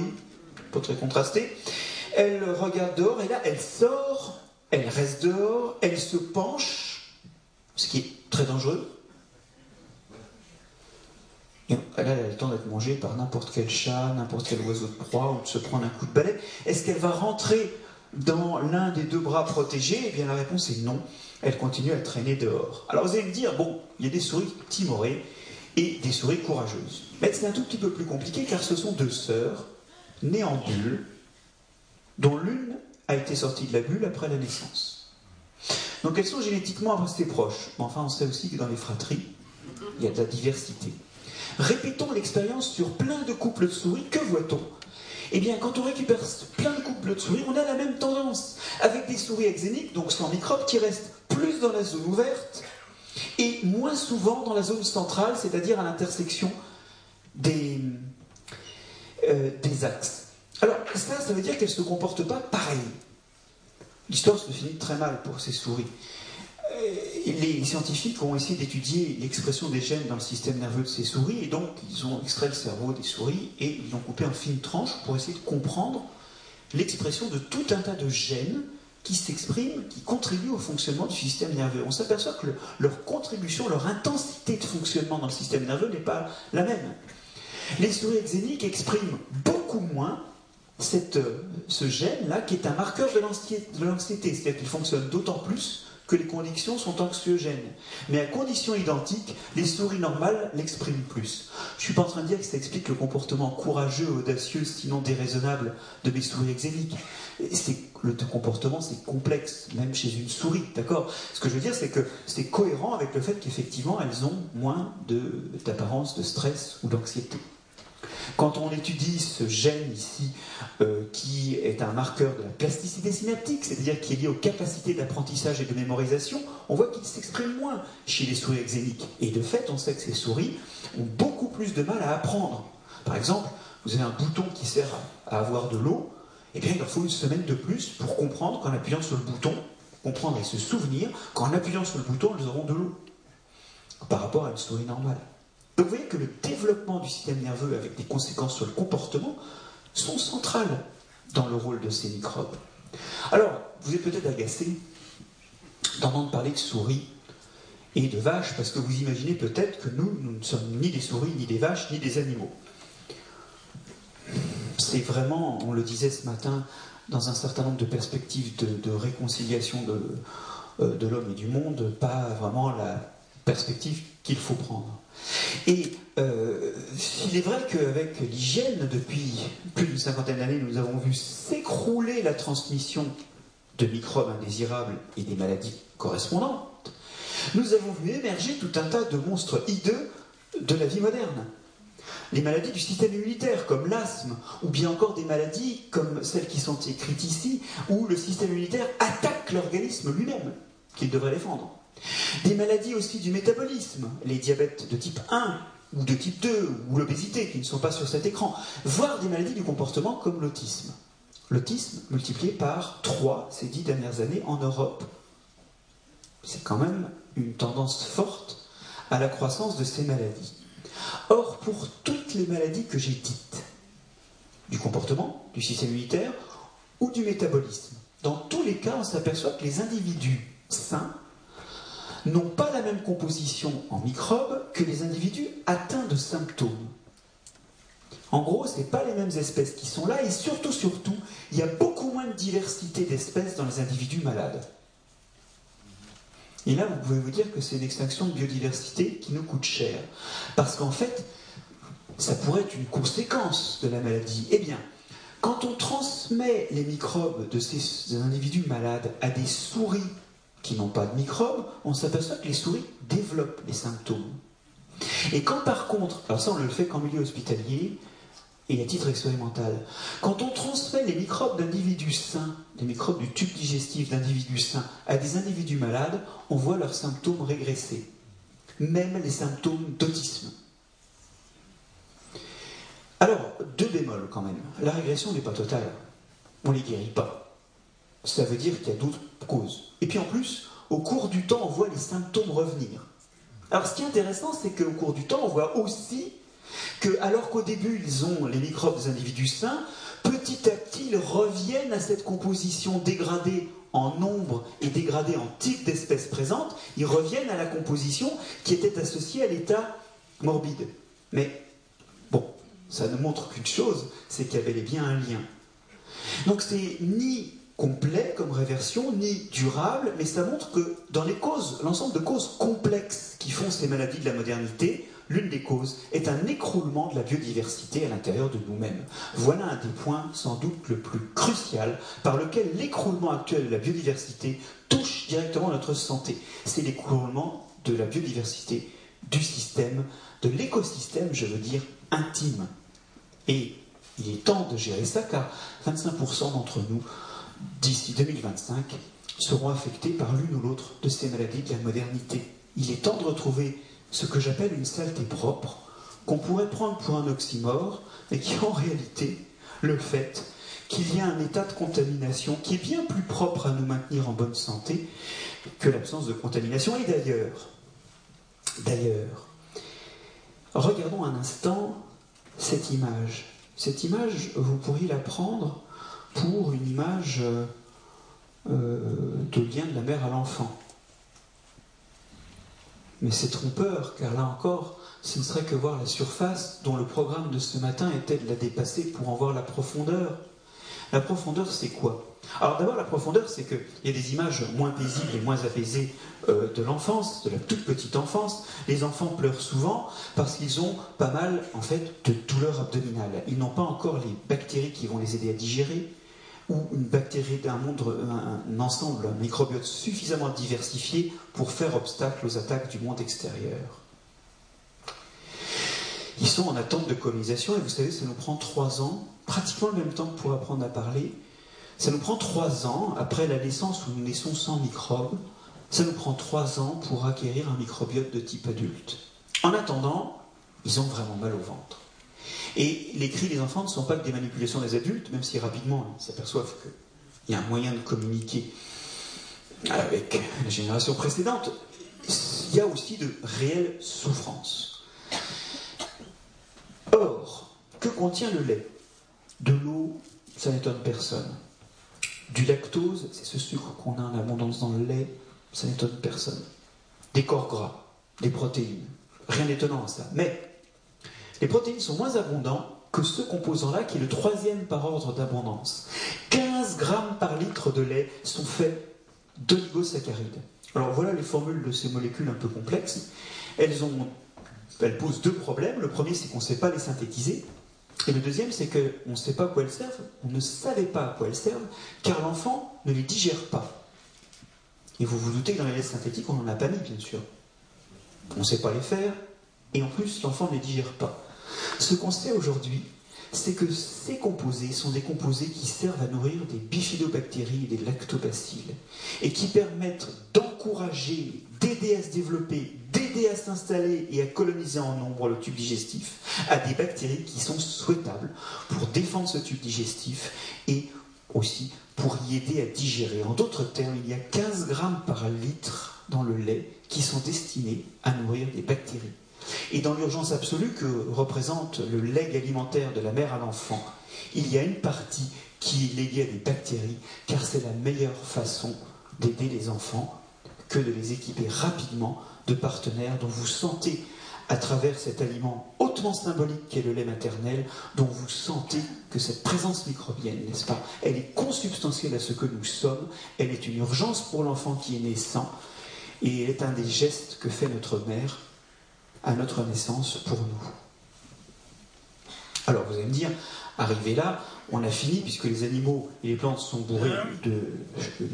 Pas très contrasté. Elle regarde dehors et là, elle sort, elle reste dehors, elle se penche, ce qui est très dangereux. Elle a le temps d'être mangée par n'importe quel chat, n'importe quel oiseau de proie, ou de se prendre un coup de balai. Est-ce qu'elle va rentrer dans l'un des deux bras protégés? Eh bien, la réponse est non. Elle continue à traîner dehors. Alors, vous allez me dire, bon, il y a des souris timorées et des souris courageuses. Mais c'est un tout petit peu plus compliqué car ce sont deux sœurs nées en bulle, dont l'une a été sortie de la bulle après la naissance. Donc elles sont génétiquement assez proches. Mais enfin, on sait aussi que dans les fratries, il y a de la diversité. Répétons l'expérience sur plein de couples de souris. Que voit-on? Eh bien, quand on récupère plein de couples de souris, on a la même tendance. Avec des souris exéniques, donc sans microbes, qui restent plus dans la zone ouverte et moins souvent dans la zone centrale, c'est-à-dire à, l'intersection des, euh, des axes. Alors, ça, ça veut dire qu'elles ne se comportent pas pareil. L'histoire se finit très mal pour ces souris. Euh, les scientifiques ont essayé d'étudier l'expression des gènes dans le système nerveux de ces souris, et donc ils ont extrait le cerveau des souris et ils ont coupé en fines tranches pour essayer de comprendre l'expression de tout un tas de gènes qui s'expriment, qui contribuent au fonctionnement du système nerveux. On s'aperçoit que leur contribution, leur intensité de fonctionnement dans le système nerveux n'est pas la même. Les souris exéniques expriment beaucoup moins euh, ce gène-là, qui est un marqueur de l'anxiété, c'est-à-dire qu'il fonctionne d'autant plus que les conditions sont anxiogènes. Mais à conditions identiques, les souris normales l'expriment plus. Je suis pas en train de dire que ça explique le comportement courageux, audacieux, sinon déraisonnable de mes souris exéniques. Le comportement, c'est complexe, même chez une souris, d'accord? Ce que je veux dire, c'est que c'est cohérent avec le fait qu'effectivement, elles ont moins d'apparence de stress ou d'anxiété. Quand on étudie ce gène ici, euh, qui est un marqueur de la plasticité synaptique, c'est-à-dire qui est lié aux capacités d'apprentissage et de mémorisation, on voit qu'il s'exprime moins chez les souris exéniques. Et de fait, on sait que ces souris ont beaucoup plus de mal à apprendre. Par exemple, vous avez un bouton qui sert à avoir de l'eau, eh bien il leur faut une semaine de plus pour comprendre qu'en appuyant sur le bouton, comprendre et se souvenir qu'en appuyant sur le bouton, elles auront de l'eau par rapport à une souris normale. Donc vous voyez que le développement du système nerveux avec des conséquences sur le comportement sont centrales dans le rôle de ces microbes. Alors, vous êtes peut-être agacé d'entendre parler de souris et de vaches, parce que vous imaginez peut-être que nous, nous ne sommes ni des souris, ni des vaches, ni des animaux. C'est vraiment, on le disait ce matin, dans un certain nombre de perspectives de, réconciliation euh, de l'homme et du monde, pas vraiment la perspective qu'il faut prendre. Et euh, il est vrai qu'avec l'hygiène, depuis plus d'une cinquantaine d'années, nous avons vu s'écrouler la transmission de microbes indésirables et des maladies correspondantes, nous avons vu émerger tout un tas de monstres hideux de la vie moderne. Les maladies du système immunitaire, comme l'asthme, ou bien encore des maladies comme celles qui sont écrites ici, où le système immunitaire attaque l'organisme lui-même, qu'il devrait défendre. Des maladies aussi du métabolisme, les diabètes de type 1 ou de type 2 ou l'obésité qui ne sont pas sur cet écran, voire des maladies du comportement comme l'autisme. L'autisme multiplié par 3 ces dix dernières années en Europe. C'est quand même une tendance forte à la croissance de ces maladies. Or, pour toutes les maladies que j'ai dites, du comportement, du système immunitaire ou du métabolisme, dans tous les cas, on s'aperçoit que les individus sains n'ont pas la même composition en microbes que les individus atteints de symptômes. En gros, ce n'est pas les mêmes espèces qui sont là, et surtout, surtout, il y a beaucoup moins de diversité d'espèces dans les individus malades. Et là, vous pouvez vous dire que c'est une extinction de biodiversité qui nous coûte cher. Parce qu'en fait, ça pourrait être une conséquence de la maladie. Eh bien, quand on transmet les microbes de ces individus malades à des souris qui n'ont pas de microbes, on s'aperçoit que les souris développent les symptômes. Et quand par contre, alors ça on le fait qu'en milieu hospitalier et à titre expérimental, quand on transmet les microbes d'individus sains, les microbes du tube digestif d'individus sains à des individus malades, on voit leurs symptômes régresser, même les symptômes d'autisme. Alors, deux bémols quand même. La régression n'est pas totale. On ne les guérit pas. Ça veut dire qu'il y a d'autres causes. Et puis en plus, au cours du temps, on voit les symptômes revenir. Alors ce qui est intéressant, c'est qu'au cours du temps, on voit aussi que, alors qu'au début, ils ont les microbes des individus sains, petit à petit, ils reviennent à cette composition dégradée en nombre et dégradée en type d'espèces présentes, ils reviennent à la composition qui était associée à l'état morbide. Mais bon, ça ne montre qu'une chose, c'est qu'il y avait bien un lien. Donc c'est ni complet comme réversion, ni durable, mais ça montre que dans les causes, l'ensemble de causes complexes qui font ces maladies de la modernité, l'une des causes est un écroulement de la biodiversité à l'intérieur de nous-mêmes. Voilà un des points sans doute le plus crucial par lequel l'écroulement actuel de la biodiversité touche directement notre santé. C'est l'écroulement de la biodiversité du système, de l'écosystème, je veux dire, intime. Et il est temps de gérer ça car 25% d'entre nous d'ici 2025, seront affectés par l'une ou l'autre de ces maladies de la modernité. Il est temps de retrouver ce que j'appelle une saleté propre, qu'on pourrait prendre pour un oxymore, mais qui est en réalité le fait qu'il y a un état de contamination qui est bien plus propre à nous maintenir en bonne santé que l'absence de contamination. Et d'ailleurs, d'ailleurs, regardons un instant cette image. Cette image, vous pourriez la prendre pour une image euh, de lien de la mère à l'enfant. Mais c'est trompeur, car là encore, ce ne serait que voir la surface dont le programme de ce matin était de la dépasser pour en voir la profondeur. La profondeur, c'est quoi? Alors d'abord, la profondeur, c'est qu'il y a des images moins paisibles et moins apaisées euh, de l'enfance, de la toute petite enfance. Les enfants pleurent souvent parce qu'ils ont pas mal, en fait, de douleurs abdominales. Ils n'ont pas encore les bactéries qui vont les aider à digérer ou une bactérie d'un monde, un, ensemble, un microbiote suffisamment diversifié pour faire obstacle aux attaques du monde extérieur. Ils sont en attente de colonisation et vous savez, ça nous prend trois ans, pratiquement le même temps pour apprendre à parler. Ça nous prend trois ans, après la naissance où nous naissons sans microbes, ça nous prend trois ans pour acquérir un microbiote de type adulte. En attendant, ils ont vraiment mal au ventre. Et les cris des enfants ne sont pas que des manipulations des adultes, même si rapidement ils s'aperçoivent qu'il y a un moyen de communiquer avec la génération précédente. Il y a aussi de réelles souffrances. Or, que contient le lait? De l'eau, ça n'étonne personne. Du lactose, c'est ce sucre qu'on a en abondance dans le lait, ça n'étonne personne. Des corps gras, des protéines, rien d'étonnant à ça. Mais les protéines sont moins abondants que ce composant-là, qui est le troisième par ordre d'abondance. 15 grammes par litre de lait sont faits d'oligosaccharides. Alors voilà les formules de ces molécules un peu complexes. Elles, elles posent deux problèmes. Le premier, c'est qu'on ne sait pas les synthétiser. Et le deuxième, c'est qu'on ne sait pas à quoi elles servent. On ne savait pas à quoi elles servent, car l'enfant ne les digère pas. Et vous vous doutez que dans les laits synthétiques, on n'en a pas mis, bien sûr. On ne sait pas les faire, et en plus, l'enfant ne les digère pas. Ce qu'on sait aujourd'hui, c'est que ces composés sont des composés qui servent à nourrir des bifidobactéries et des lactobacilles, et qui permettent d'encourager, d'aider à se développer, d'aider à s'installer et à coloniser en nombre le tube digestif à des bactéries qui sont souhaitables pour défendre ce tube digestif et aussi pour y aider à digérer. En d'autres termes, il y a 15 grammes par litre dans le lait qui sont destinés à nourrir des bactéries. Et dans l'urgence absolue que représente le legs alimentaire de la mère à l'enfant, il y a une partie qui est léguée à des bactéries, car c'est la meilleure façon d'aider les enfants que de les équiper rapidement de partenaires dont vous sentez, à travers cet aliment hautement symbolique qu'est le lait maternel, dont vous sentez que cette présence microbienne, n'est-ce pas, elle est consubstantielle à ce que nous sommes, elle est une urgence pour l'enfant qui est naissant, et elle est un des gestes que fait notre mère à notre naissance pour nous. Alors vous allez me dire, arrivé là, on a fini puisque les animaux et les plantes sont bourrés de,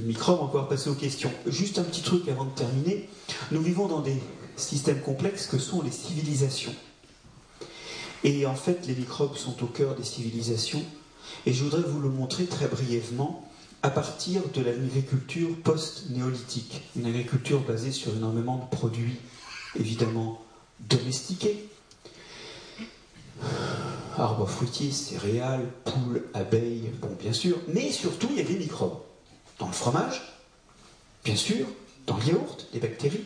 microbes, on va pouvoir passer aux questions. Juste un petit truc avant de terminer. Nous vivons dans des systèmes complexes que sont les civilisations. Et en fait, les microbes sont au cœur des civilisations. Et je voudrais vous le montrer très brièvement à partir de l'agriculture post-néolithique. Une agriculture basée sur énormément de produits, évidemment, domestiqués. Arbres fruitiers, céréales, poules, abeilles, bon bien sûr, mais surtout il y a des microbes. Dans le fromage, bien sûr, dans le yaourt, des bactéries,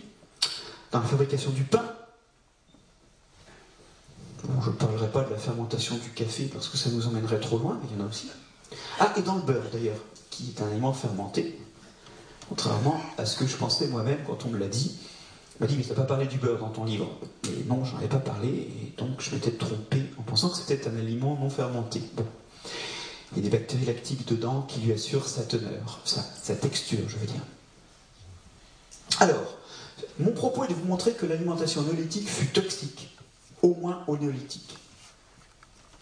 dans la fabrication du pain. je ne parlerai pas de la fermentation du café parce que ça nous emmènerait trop loin, mais il y en a aussi. Ah, et dans le beurre d'ailleurs, qui est un aliment fermenté, contrairement à ce que je pensais moi-même quand on me l'a dit m'a dit, mais tu n'as pas parlé du beurre dans ton livre. Et non, j'en ai pas parlé, et donc je m'étais trompé en pensant que c'était un aliment non fermenté. Bon. Il y a des bactéries lactiques dedans qui lui assurent sa teneur, sa, sa texture, je veux dire. Alors, mon propos est de vous montrer que l'alimentation néolithique fut toxique, au moins au néolithique.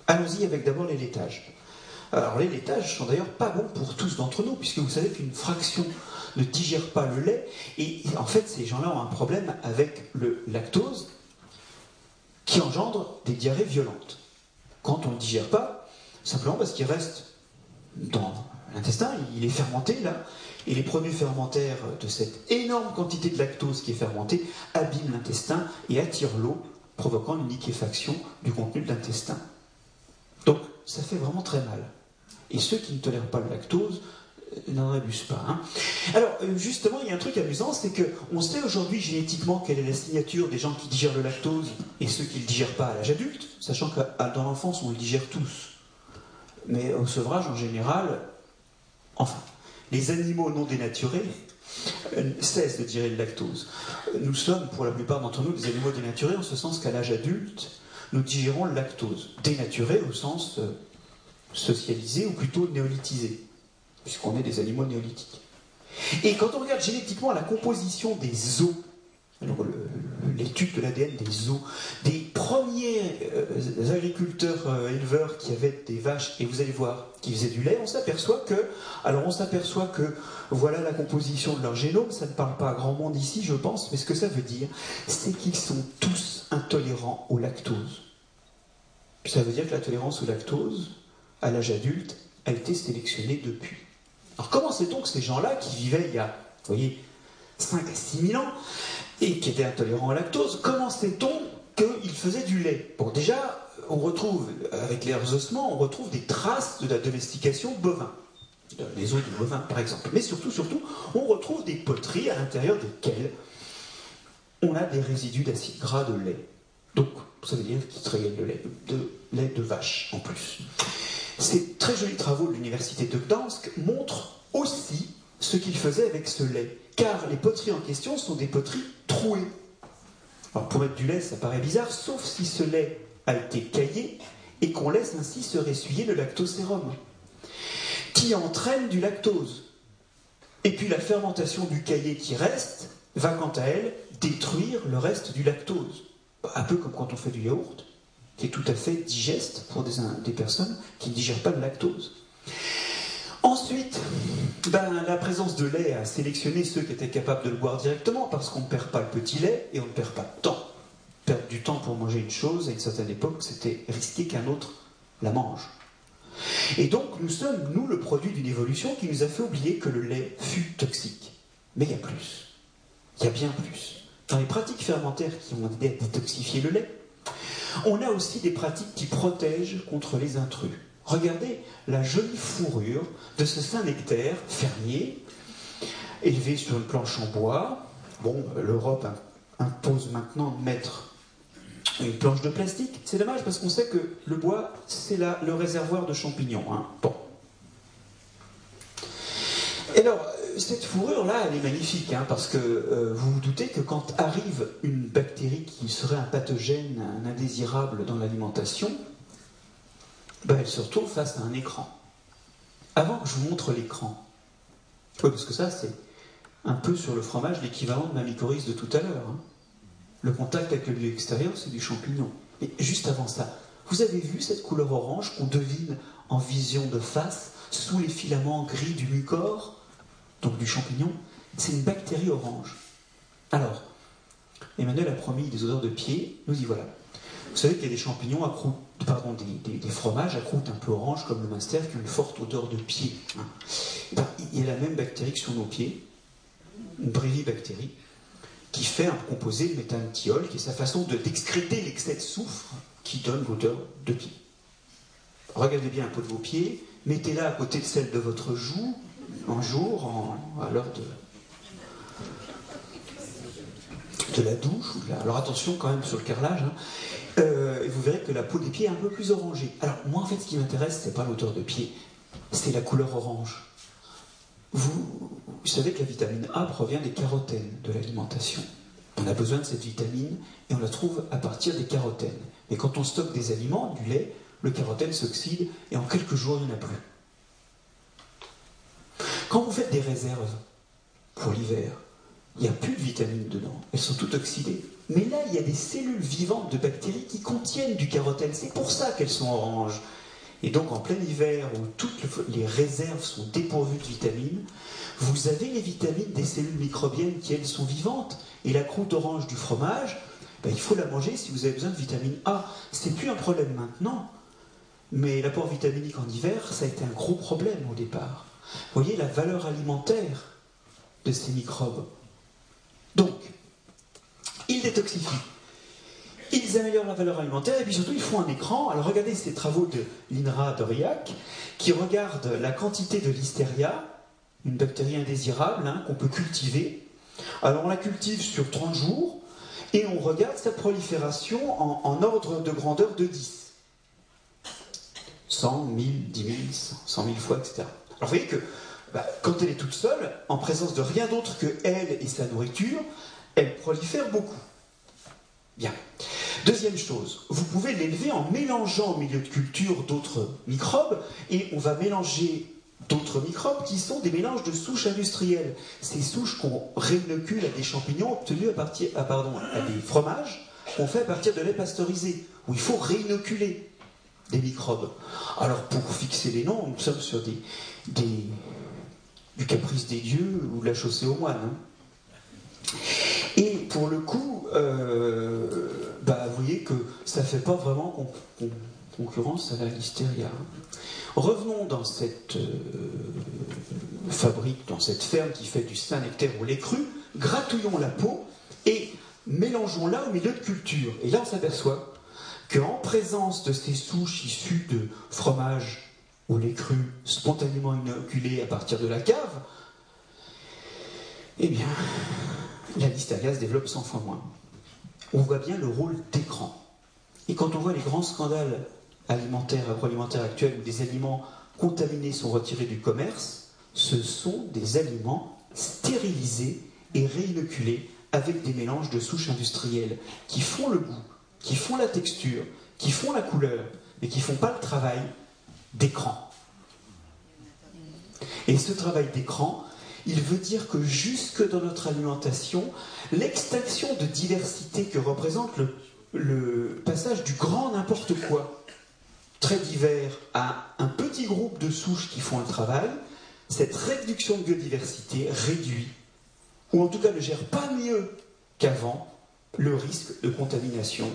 Allons-y avec d'abord les laitages. Alors les laitages sont d'ailleurs pas bons pour tous d'entre nous, puisque vous savez qu'une fraction ne digèrent pas le lait. Et en fait, ces gens-là ont un problème avec le lactose qui engendre des diarrhées violentes. Quand on ne digère pas, simplement parce qu'il reste dans l'intestin, il est fermenté là, et les produits fermentaires de cette énorme quantité de lactose qui est fermentée abîment l'intestin et attirent l'eau, provoquant une liquéfaction du contenu de l'intestin. Donc ça fait vraiment très mal. Et ceux qui ne tolèrent pas le lactose n'en abuse pas. Hein. Alors, euh, justement, il y a un truc amusant, c'est qu'on sait aujourd'hui génétiquement quelle est la signature des gens qui digèrent le lactose et ceux qui ne le digèrent pas à l'âge adulte, sachant que dans l'enfance, on le digère tous. Mais au sevrage, en général, enfin, les animaux non dénaturés euh, cessent de digérer le lactose. Nous sommes, pour la plupart d'entre nous, des animaux dénaturés, en ce sens qu'à l'âge adulte, nous digérons le lactose. Dénaturé au sens euh, socialisé ou plutôt néolithisé puisqu'on est des animaux néolithiques. Et quand on regarde génétiquement la composition des os, l'étude de l'ADN des os, des premiers euh, agriculteurs euh, éleveurs qui avaient des vaches, et vous allez voir, qui faisaient du lait, on s'aperçoit que, alors on s'aperçoit que voilà la composition de leur génome, ça ne parle pas à grand monde ici, je pense, mais ce que ça veut dire, c'est qu'ils sont tous intolérants au lactose. Ça veut dire que la tolérance au lactose, à l'âge adulte, a été sélectionnée depuis. Alors comment sait-on que ces gens-là, qui vivaient il y a, vous voyez, 5 à 6 000 ans, et qui étaient intolérants au lactose, comment sait-on qu'ils faisaient du lait? Bon, déjà, on retrouve, avec les ossements, on retrouve des traces de la domestication bovin. Les os du bovin, par exemple. Mais surtout, surtout, on retrouve des poteries à l'intérieur desquelles on a des résidus d'acide gras de lait. Donc, ça veut dire qu'il se de lait, de lait de vache en plus. Ces très jolis travaux de l'université de Gdansk montrent aussi ce qu'il faisait avec ce lait, car les poteries en question sont des poteries trouées. Alors pour mettre du lait, ça paraît bizarre, sauf si ce lait a été caillé et qu'on laisse ainsi se ressuyer le lactosérum, qui entraîne du lactose. Et puis la fermentation du caillé qui reste va quant à elle détruire le reste du lactose. Un peu comme quand on fait du yaourt, qui est tout à fait digeste pour des, personnes qui ne digèrent pas le lactose. Ensuite, ben, la présence de lait a sélectionné ceux qui étaient capables de le boire directement parce qu'on ne perd pas le petit lait et on ne perd pas de temps. Perdre du temps pour manger une chose à une certaine époque, c'était risquer qu'un autre la mange. Et donc, nous sommes, nous, le produit d'une évolution qui nous a fait oublier que le lait fut toxique. Mais il y a plus. Il y a bien plus. Dans les pratiques fermentaires qui ont aidé à détoxifier le lait, on a aussi des pratiques qui protègent contre les intrus. Regardez la jolie fourrure de ce Saint-Nectaire fermier, élevé sur une planche en bois. Bon, l'Europe impose maintenant de mettre une planche de plastique. C'est dommage parce qu'on sait que le bois, c'est le réservoir de champignons. Hein. Bon. Et alors, cette fourrure-là, elle est magnifique, hein, parce que euh, vous vous doutez que quand arrive une bactérie qui serait un pathogène, un indésirable dans l'alimentation, ben, elle se retrouve face à un écran. Avant que je vous montre l'écran, oui, parce que ça, c'est un peu sur le fromage l'équivalent de ma mycorhize de tout à l'heure. Hein. Le contact avec le milieu extérieur, c'est du champignon. Mais juste avant ça, vous avez vu cette couleur orange qu'on devine en vision de face sous les filaments gris du mucor? Donc du champignon, c'est une bactérie orange. Alors, Emmanuel a promis des odeurs de pied, nous y voilà. Vous savez qu'il y a des champignons à croûte, pardon, des, fromages à croûte un peu orange comme le Munster qui ont une forte odeur de pied. Hein. Ben, il y a la même bactérie que sur nos pieds, une brévibactérie, qui fait un composé, le méthanthiol, qui est sa façon de d'excréter l'excès de soufre qui donne l'odeur de pied. Regardez bien un peu de vos pieds, mettez-la à côté de celle de votre joue, en jour, à l'heure de, la douche. alors attention quand même sur le carrelage. Hein. Euh, et vous verrez que la peau des pieds est un peu plus orangée. Alors moi en fait ce qui m'intéresse c'est pas l'odeur de pied, c'est la couleur orange. Vous, vous savez que la vitamine A provient des carotènes de l'alimentation. On a besoin de cette vitamine et on la trouve à partir des carotènes. Mais quand on stocke des aliments, du lait, le carotène s'oxyde et en quelques jours il n'y en a plus. Quand vous faites des réserves pour l'hiver, il n'y a plus de vitamines dedans. Elles sont toutes oxydées. Mais là, il y a des cellules vivantes de bactéries qui contiennent du carotène. C'est pour ça qu'elles sont oranges. Et donc, en plein hiver, où toutes les réserves sont dépourvues de vitamines, vous avez les vitamines des cellules microbiennes qui, elles, sont vivantes. Et la croûte orange du fromage, ben, il faut la manger si vous avez besoin de vitamine A. C'est plus un problème maintenant. Mais l'apport vitaminique en hiver, ça a été un gros problème au départ. Vous voyez la valeur alimentaire de ces microbes. Donc, ils détoxifient. Ils améliorent la valeur alimentaire et puis surtout ils font un écran. Alors regardez ces travaux de l'INRA d'Aurillac qui regardent la quantité de listeria, une bactérie indésirable hein, qu'on peut cultiver. Alors on la cultive sur 30 jours et on regarde sa prolifération en, ordre de grandeur de 10. 100, 1000, 10 000, 100 000 fois, etc. Alors vous voyez que bah, quand elle est toute seule, en présence de rien d'autre que elle et sa nourriture, elle prolifère beaucoup. Bien. Deuxième chose, vous pouvez l'élever en mélangeant au milieu de culture d'autres microbes, et on va mélanger d'autres microbes qui sont des mélanges de souches industrielles. Ces souches qu'on réinocule à des champignons obtenus à partir, à, pardon, à des fromages qu'on fait à partir de lait pasteurisé, où il faut réinoculer des microbes. Alors pour fixer les noms, nous sommes sur des, du caprice des dieux ou de la chaussée aux moines. Hein. Et pour le coup, euh, bah, vous voyez que ça ne fait pas vraiment concurrence à la listeria. Revenons dans cette euh, fabrique, dans cette ferme qui fait du Saint-Nectaire au lait cru, gratouillons la peau et mélangeons-la au milieu de culture. Et là, on s'aperçoit qu'en présence de ces souches issues de fromage ou les crus spontanément inoculés à partir de la cave, eh bien, la liste à gaz développe 100 fois moins. On voit bien le rôle d'écran. Et quand on voit les grands scandales alimentaires, agroalimentaires actuels où des aliments contaminés sont retirés du commerce, ce sont des aliments stérilisés et réinoculés avec des mélanges de souches industrielles qui font le goût, qui font la texture, qui font la couleur, mais qui ne font pas le travail d'écran. Et ce travail d'écran, il veut dire que jusque dans notre alimentation, l'extinction de diversité que représente le, passage du grand n'importe quoi, très divers, à un petit groupe de souches qui font le travail, cette réduction de biodiversité réduit, ou en tout cas ne gère pas mieux qu'avant, le risque de contamination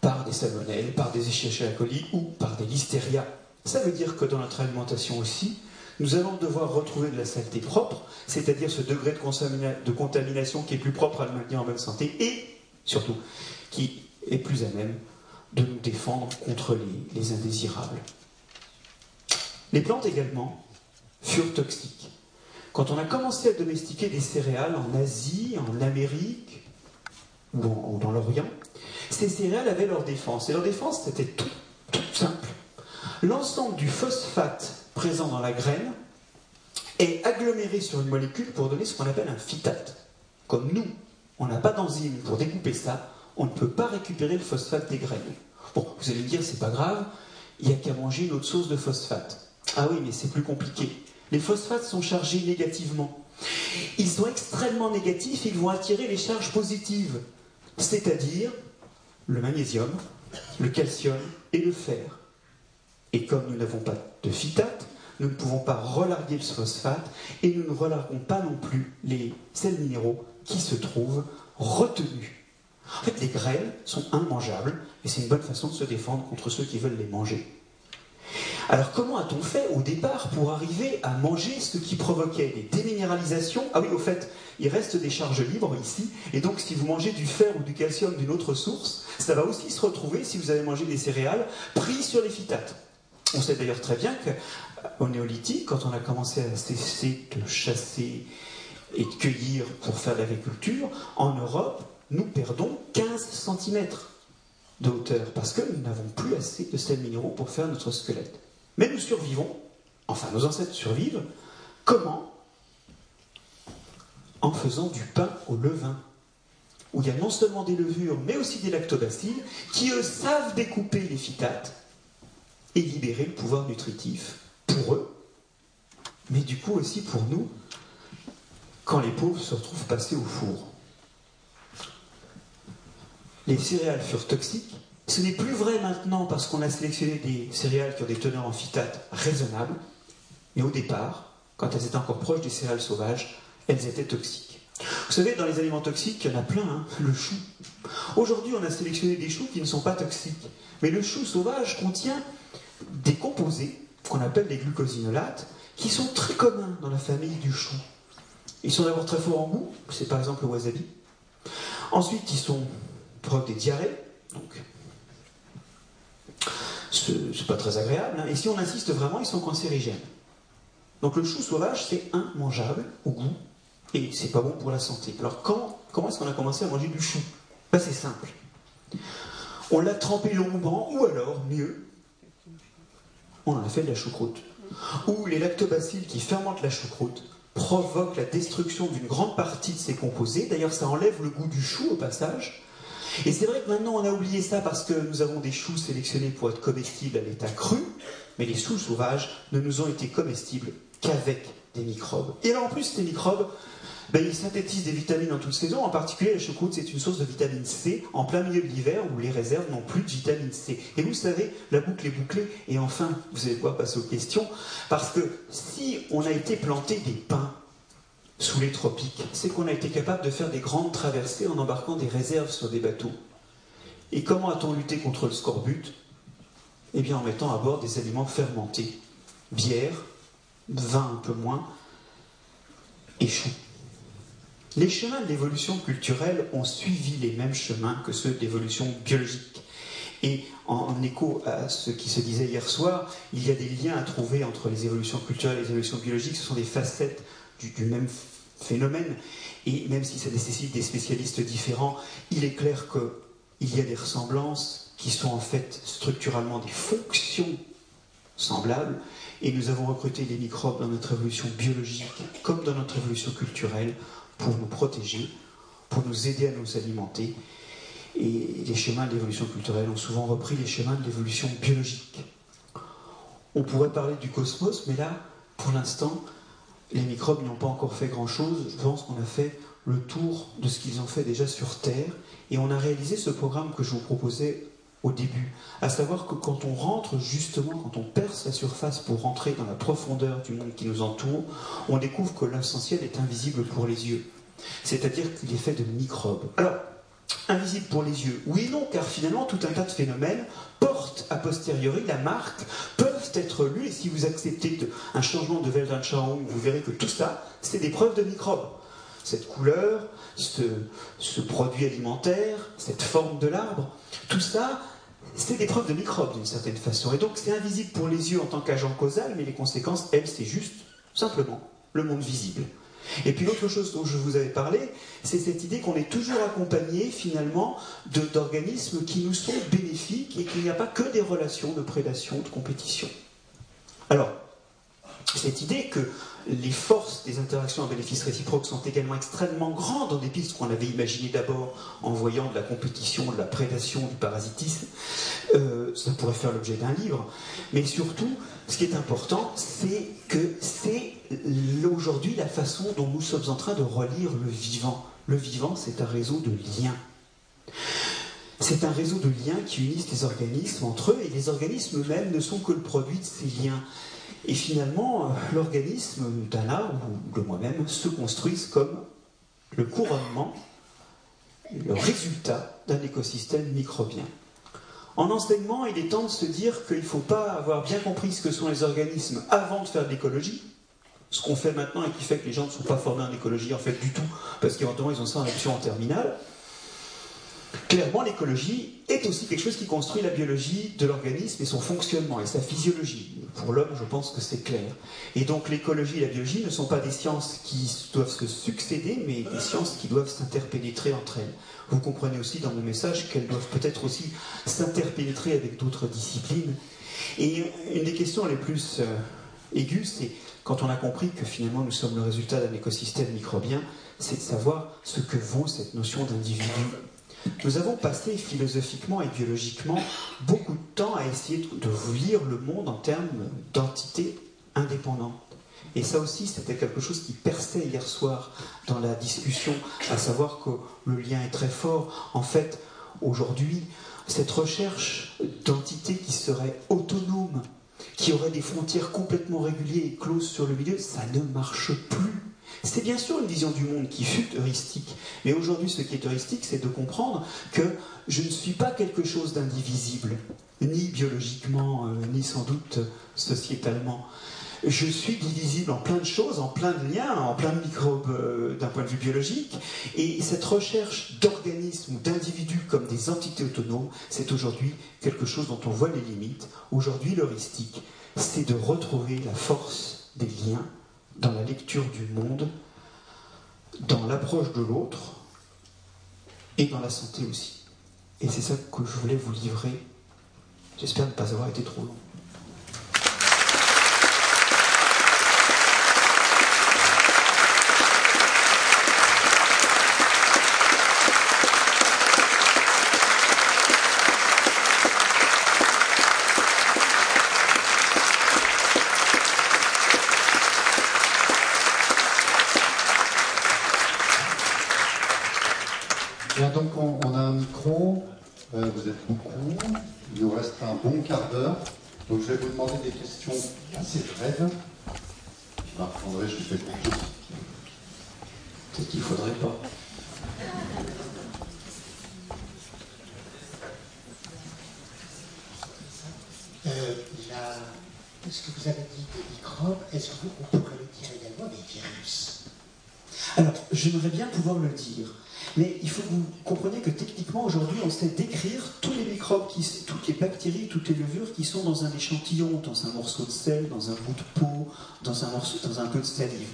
par des salmonelles, par des Escherichia coli ou par des listeria. Ça veut dire que dans notre alimentation aussi, nous allons devoir retrouver de la saleté propre, c'est-à-dire ce degré de, contamination qui est plus propre à nous maintenir en bonne santé et, surtout, qui est plus à même de nous défendre contre les indésirables. Les plantes également furent toxiques. Quand on a commencé à domestiquer des céréales en Asie, en Amérique ou, dans l'Orient, ces céréales avaient leur défense. Et leur défense, c'était tout, simple. L'ensemble du phosphate présent dans la graine est aggloméré sur une molécule pour donner ce qu'on appelle un phytate. Comme nous, on n'a pas d'enzyme pour découper ça, on ne peut pas récupérer le phosphate des graines. Bon, vous allez me dire, c'est pas grave, il n'y a qu'à manger une autre source de phosphate. Ah oui, mais c'est plus compliqué. Les phosphates sont chargés négativement. Ils sont extrêmement négatifs, ils vont attirer les charges positives, c'est-à-dire le magnésium, le calcium et le fer. Et comme nous n'avons pas de phytate, nous ne pouvons pas relarguer le phosphate et nous ne relarguons pas non plus les sels minéraux qui se trouvent retenus. En fait, les graines sont immangeables et c'est une bonne façon de se défendre contre ceux qui veulent les manger. Alors comment a-t-on fait au départ pour arriver à manger ce qui provoquait des déminéralisations? Ah oui, au fait, il reste des charges libres ici, et donc si vous mangez du fer ou du calcium d'une autre source, ça va aussi se retrouver si vous avez mangé des céréales pris sur les phytates. On sait d'ailleurs très bien qu'au néolithique, quand on a commencé à cesser de chasser et de cueillir pour faire l'agriculture, en Europe, nous perdons 15 cm de hauteur parce que nous n'avons plus assez de sels minéraux pour faire notre squelette. Mais nous survivons, enfin nos ancêtres survivent, comment? En faisant du pain au levain, où il y a non seulement des levures, mais aussi des lactobacilles, qui eux savent découper les phytates et libérer le pouvoir nutritif pour eux, mais du coup aussi pour nous, quand les pauvres se retrouvent passés au four. Les céréales furent toxiques, ce n'est plus vrai maintenant parce qu'on a sélectionné des céréales qui ont des teneurs en phytate raisonnables, mais au départ, quand elles étaient encore proches des céréales sauvages, elles étaient toxiques. Vous savez, dans les aliments toxiques, il y en a plein, hein, le chou. Aujourd'hui, on a sélectionné des choux qui ne sont pas toxiques, mais le chou sauvage contient des composés qu'on appelle les glucosinolates, qui sont très communs dans la famille du chou. Ils sont d'abord très forts en goût, c'est par exemple le wasabi. Ensuite, ils sont provoquent des diarrhées, donc c'est pas très agréable. Hein. Et si on insiste vraiment, ils sont cancérigènes. Donc le chou sauvage, c'est immangeable au goût et c'est pas bon pour la santé. Alors comment, comment est-ce qu'on a commencé à manger du chou? Ben, C'est simple. On l'a trempé longuement, ou alors, mieux, on en a fait de la choucroute. Ou les lactobacilles qui fermentent la choucroute provoquent la destruction d'une grande partie de ses composés. D'ailleurs, ça enlève le goût du chou au passage. Et c'est vrai que maintenant on a oublié ça parce que nous avons des choux sélectionnés pour être comestibles à l'état cru, mais les choux sauvages ne nous ont été comestibles qu'avec des microbes. Et là en plus, ces microbes, ben, ils synthétisent des vitamines en toute saison. En particulier, la choucroute, c'est une source de vitamine C en plein milieu de l'hiver où les réserves n'ont plus de vitamine C. Et vous savez, la boucle est bouclée. Et enfin, vous allez pouvoir passer aux questions. Parce que si on a été planté des pins sous les tropiques, c'est qu'on a été capable de faire des grandes traversées en embarquant des réserves sur des bateaux. Et comment a-t-on lutté contre le scorbut? Eh bien en mettant à bord des aliments fermentés. Bière, vin un peu moins, et choux. Les chemins de l'évolution culturelle ont suivi les mêmes chemins que ceux d'évolution biologique. Et en, écho à ce qui se disait hier soir, il y a des liens à trouver entre les évolutions culturelles et les évolutions biologiques. Ce sont des facettes du, même phénomène. Et même si ça nécessite des spécialistes différents, il est clair qu'il y a des ressemblances qui sont en fait structurellement des fonctions semblables. Et nous avons recruté les microbes dans notre évolution biologique comme dans notre évolution culturelle pour nous protéger, pour nous aider à nous alimenter et les schémas de l'évolution culturelle ont souvent repris les schémas de l'évolution biologique. On pourrait parler du cosmos, mais là, pour l'instant, les microbes n'ont pas encore fait grand-chose. Je pense qu'on a fait le tour de ce qu'ils ont fait déjà sur Terre, et on a réalisé ce programme que je vous proposais au début, à savoir que quand on rentre justement, quand on perce la surface pour rentrer dans la profondeur du monde qui nous entoure, on découvre que l'essentiel est invisible pour les yeux. C'est-à-dire qu'il est fait de microbes. Alors, invisible pour les yeux. Oui et non, car finalement, tout un tas de phénomènes portent a posteriori la marque, peuvent être lus, et si vous acceptez un changement de Weltanschauung, vous verrez que tout ça, c'est des preuves de microbes. Cette couleur, ce, ce produit alimentaire, cette forme de l'arbre, tout ça, c'est des preuves de microbes d'une certaine façon. Et donc c'est invisible pour les yeux en tant qu'agent causal, mais les conséquences, elles, c'est juste, simplement, le monde visible. Et puis l'autre chose dont je vous avais parlé, c'est cette idée qu'on est toujours accompagné finalement d'organismes qui nous sont bénéfiques et qu'il n'y a pas que des relations de prédation, de compétition. Alors, cette idée que les forces des interactions à bénéfice réciproque sont également extrêmement grandes en dépit de ce qu'on avait imaginé d'abord en voyant de la compétition, de la prédation, du parasitisme. Euh, ça pourrait faire l'objet d'un livre. Mais surtout, ce qui est important, c'est que c'est aujourd'hui la façon dont nous sommes en train de relire le vivant. Le vivant, c'est un réseau de liens. C'est un réseau de liens qui unissent les organismes entre eux, et les organismes eux-mêmes ne sont que le produit de ces liens. Et finalement, euh, l'organisme arbre ou de moi-même se construisent comme le couronnement, le résultat d'un écosystème microbien. En enseignement, il est temps de se dire qu'il ne faut pas avoir bien compris ce que sont les organismes avant de faire de l'écologie, ce qu'on fait maintenant et qui fait que les gens ne sont pas formés en écologie en fait du tout, parce qu'éventuellement ils ont ça en option en terminale. Clairement, l'écologie est aussi quelque chose qui construit la biologie de l'organisme et son fonctionnement et sa physiologie. Pour l'homme, je pense que c'est clair. Et donc l'écologie et la biologie ne sont pas des sciences qui doivent se succéder, mais des sciences qui doivent s'interpénétrer entre elles. Vous comprenez aussi dans mon message qu'elles doivent peut-être aussi s'interpénétrer avec d'autres disciplines. Et une des questions les plus euh, aiguës, c'est quand on a compris que finalement nous sommes le résultat d'un écosystème microbien, c'est de savoir ce que vaut cette notion d'individu. Nous avons passé philosophiquement et biologiquement beaucoup de temps à essayer de lire le monde en termes d'entités indépendantes. Et ça aussi, c'était quelque chose qui perçait hier soir dans la discussion, à savoir que le lien est très fort. En fait, aujourd'hui, cette recherche d'entités qui seraient autonomes qui aurait des frontières complètement régulières et closes sur le milieu, ça ne marche plus. C'est bien sûr une vision du monde qui fut heuristique, mais aujourd'hui ce qui est heuristique, c'est de comprendre que je ne suis pas quelque chose d'indivisible, ni biologiquement, euh, ni sans doute sociétalement. Je suis divisible en plein de choses, en plein de liens, en plein de microbes euh, d'un point de vue biologique, et cette recherche d'organismes ou d'individus comme des entités autonomes, c'est aujourd'hui quelque chose dont on voit les limites. Aujourd'hui, l'heuristique, c'est de retrouver la force des liens dans la lecture du monde, dans l'approche de l'autre et dans la santé aussi. Et c'est ça que je voulais vous livrer. J'espère ne pas avoir été trop long. Donc je vais vous demander des questions brèves. Marc-André, je fais confiance. Peut-être qu'il ne faudrait pas. Euh, ce que vous avez dit des microbes, est-ce qu'on pourrait le dire également des virus? Alors, j'aimerais bien pouvoir le dire. Mais il faut que vous compreniez que techniquement, aujourd'hui, on sait décrire toutes les levures qui sont dans un échantillon, dans un morceau de sel, dans un bout de peau, dans un, morceau, peu de salive.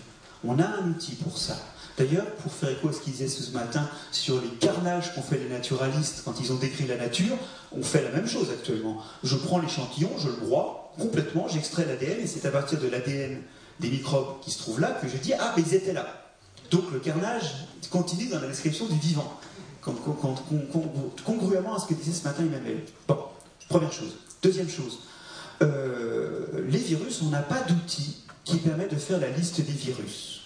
On a un outil pour ça. D'ailleurs, pour faire écho à ce qu'ils disaient ce matin sur les carnages qu'ont fait les naturalistes quand ils ont décrit la nature, on fait la même chose actuellement. Je prends l'échantillon, je le broie complètement, j'extrais l'ADN, et c'est à partir de l'ADN des microbes qui se trouvent là que je dis Ah, mais ils étaient là. Donc le carnage continue dans la description du vivant, congruemment à ce que disait ce matin Emmanuel. Bon, première chose. Deuxième chose, euh, les virus, on n'a pas d'outil qui permet de faire la liste des virus.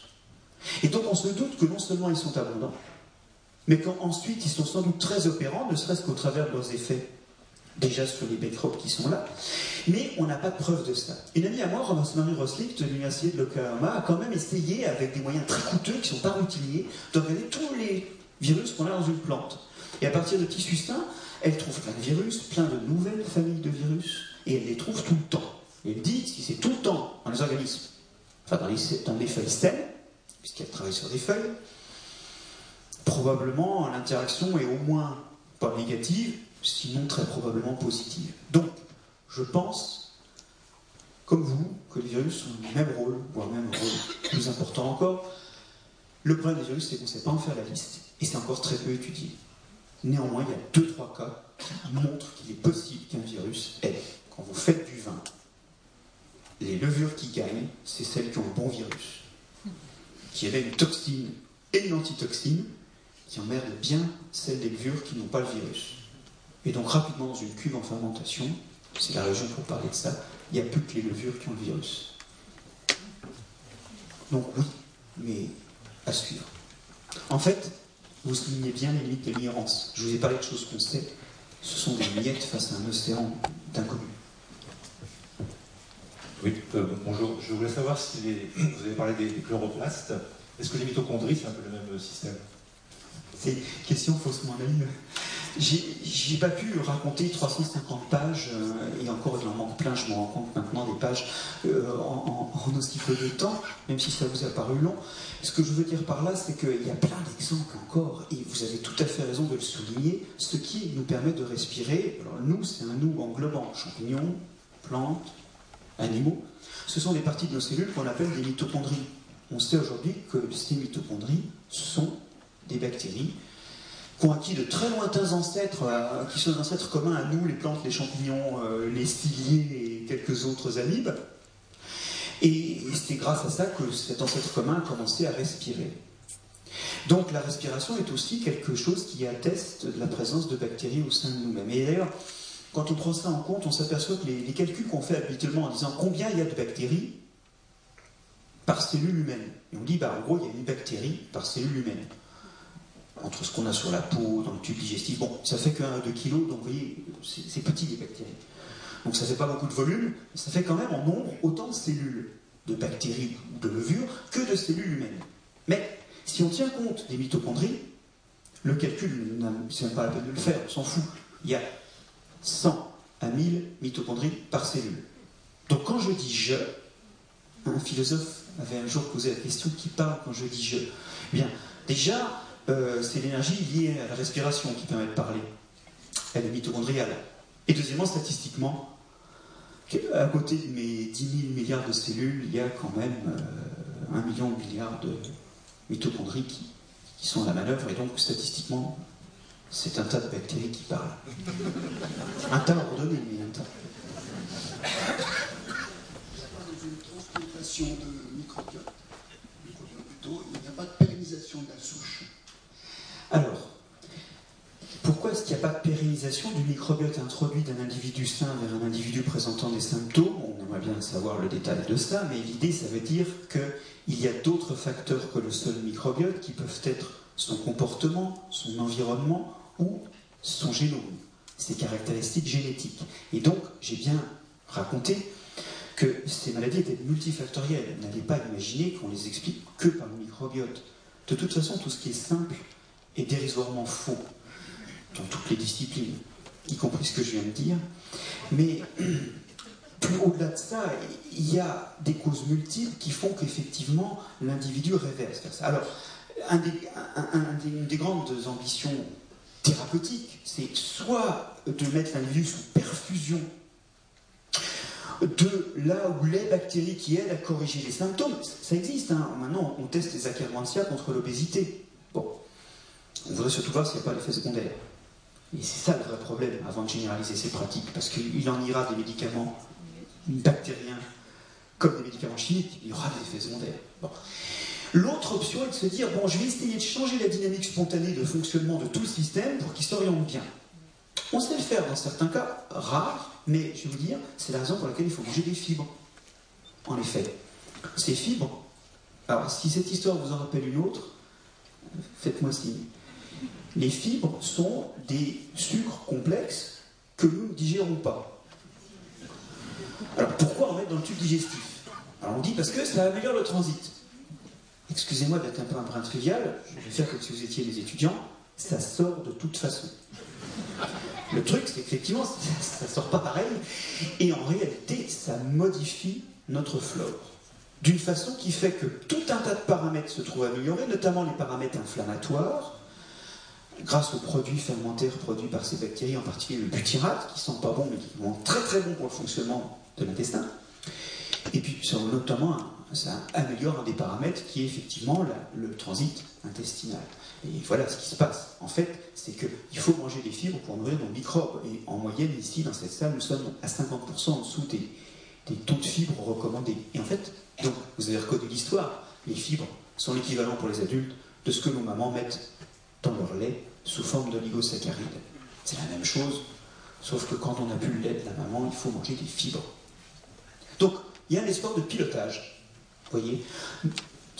Et donc on se doute que non seulement ils sont abondants, mais qu'ensuite ils sont sans doute très opérants, ne serait-ce qu'au travers de leurs effets déjà sur les microbes qui sont là, mais on n'a pas de preuve de ça. Une amie à moi, Rosemary Roslick de l'Université de l'Oklahoma, a quand même essayé, avec des moyens très coûteux qui ne sont pas routiniers, d'organiser tous les virus qu'on a dans une plante. Et à partir de tissus sains, elle trouve plein de virus, plein de nouvelles familles de virus, et elle les trouve tout le temps. Elle dit, si c'est tout le temps dans les organismes, enfin dans les, dans les feuilles saines, puisqu'elle travaille sur des feuilles, probablement l'interaction est au moins pas négative, sinon très probablement positive. Donc, je pense, comme vous, que les virus ont le même rôle, voire même un rôle plus important encore. Le problème des virus, c'est qu'on ne sait pas en faire la liste, et c'est encore très peu étudié. Néanmoins, il y a deux, trois cas qui montrent qu'il est possible qu'un virus ait. Quand vous faites du vin, les levures qui gagnent, c'est celles qui ont le bon virus, qui avaient une toxine et une antitoxine, qui emmerdent bien celles des levures qui n'ont pas le virus. Et donc rapidement dans une cuve en fermentation, c'est la région pour parler de ça, il n'y a plus que les levures qui ont le virus. Donc oui, mais à suivre. En fait, vous soulignez bien les limites de l'ignorance. Je vous ai parlé de choses qu'on sait. Ce sont des miettes face à un océan d'inconnus. Oui, euh, bonjour. Je voulais savoir si vous avez parlé des, chloroplastes. Est-ce que les mitochondries, c'est un peu le même système? C'est une question faussement naïve. J'ai pas pu raconter 350 pages, euh, et encore il en manque plein, je me rends compte maintenant des pages euh, en, aussi peu de temps, même si ça vous a paru long. Ce que je veux dire par là, c'est qu'il y a plein d'exemples encore, et vous avez tout à fait raison de le souligner, ce qui nous permet de respirer. Nous, c'est un nous englobant champignons, plantes, animaux. Ce sont des parties de nos cellules qu'on appelle des mitochondries. On sait aujourd'hui que ces mitochondries sont des bactéries qui ont acquis de très lointains ancêtres, euh, qui sont des ancêtres communs à nous, les plantes, les champignons, euh, les ciliés et quelques autres amibes. Et c'est grâce à ça que cet ancêtre commun a commencé à respirer. Donc la respiration est aussi quelque chose qui atteste de la présence de bactéries au sein de nous-mêmes. Et d'ailleurs, quand on prend ça en compte, on s'aperçoit que les, les calculs qu'on fait habituellement en disant combien il y a de bactéries par cellule humaine. Et on dit, bah, en gros, il y a une bactérie par cellule humaine entre ce qu'on a sur la peau, dans le tube digestif. Bon, ça fait que 1 2 kg, donc vous voyez, c'est petit les bactéries. Donc ça fait pas beaucoup de volume, mais ça fait quand même en nombre autant de cellules, de bactéries ou de levures, que de cellules humaines. Mais si on tient compte des mitochondries, le calcul, c'est même pas la peine de le faire, on s'en fout. Il y a 100 à 1000 mitochondries par cellule. Donc quand je dis je, un philosophe avait un jour posé la question qui parle quand je dis je? Eh bien, déjà, euh, c'est l'énergie liée à la respiration qui permet de parler. Elle est mitochondriale. Et deuxièmement, statistiquement, à côté de mes 10 000 milliards de cellules, il y a quand même euh, un million de milliards de mitochondries qui, sont à la manœuvre, et donc statistiquement, c'est un tas de bactéries qui parlent. <laughs> Un tas ordonné, mais un tas. une transplantation de microbiote, plutôt, il n'y a pas de pérennisation de la souche. Alors, pourquoi est-ce qu'il n'y a pas de pérennisation du microbiote introduit d'un individu sain vers un individu présentant des symptômes? On aimerait bien savoir le détail de ça, mais l'idée, ça veut dire qu'il y a d'autres facteurs que le seul microbiote qui peuvent être son comportement, son environnement ou son génome, ses caractéristiques génétiques. Et donc, j'ai bien raconté que ces maladies étaient multifactorielles. N'allez pas imaginer qu'on les explique que par le microbiote. De toute façon, tout ce qui est simple est dérisoirement faux dans toutes les disciplines, y compris ce que je viens de dire. Mais <clears throat> plus au-delà de ça, il y a des causes multiples qui font qu'effectivement l'individu réverse. Alors, une des grandes ambitions thérapeutiques, c'est soit de mettre l'individu sous perfusion de là où les bactéries qui aident à corriger les symptômes, ça existe. hein. Maintenant, on teste les Akkermansia contre l'obésité. On voudrait surtout voir s'il n'y a pas d'effet secondaire. Et c'est ça le vrai problème avant de généraliser ces pratiques, parce qu'il en ira des médicaments bactériens comme des médicaments chimiques, il y aura des effets secondaires. L'autre option est de se dire bon, je vais essayer de changer la dynamique spontanée de fonctionnement de tout le système pour qu'il s'oriente bien. On sait le faire dans certains cas, rares, mais je vais vous dire, c'est la raison pour laquelle il faut manger des fibres. En effet, ces fibres, alors si cette histoire vous en rappelle une autre, faites-moi signe. Les fibres sont des sucres complexes que nous ne digérons pas. Alors pourquoi en mettre dans le tube digestif? Alors on dit parce que ça améliore le transit. Excusez-moi d'être un peu un brin trivial, je vais faire comme si vous étiez des étudiants, ça sort de toute façon. Le truc, c'est qu'effectivement, <laughs> ça ne sort pas pareil, et en réalité, ça modifie notre flore. D'une façon qui fait que tout un tas de paramètres se trouvent améliorés, notamment les paramètres inflammatoires, grâce aux produits fermentaires produits par ces bactéries, en particulier le butyrate, qui sont pas bons, mais qui sont très très bons pour le fonctionnement de l'intestin. Et puis, ça, notamment, ça améliore un des paramètres qui est effectivement le transit intestinal. Et voilà ce qui se passe. En fait, c'est qu'il faut manger des fibres pour nourrir nos microbes. Et en moyenne, ici, dans cette salle, nous sommes à 50% en dessous des, des taux de fibres recommandés. Et en fait, donc, vous avez reconnu l'histoire. Les fibres sont l'équivalent pour les adultes de ce que nos mamans mettent dans leur lait sous forme d'oligosaccharides. C'est la même chose, sauf que quand on n'a plus le lait de la maman, il faut manger des fibres. Donc, il y a un espoir de pilotage. Vous voyez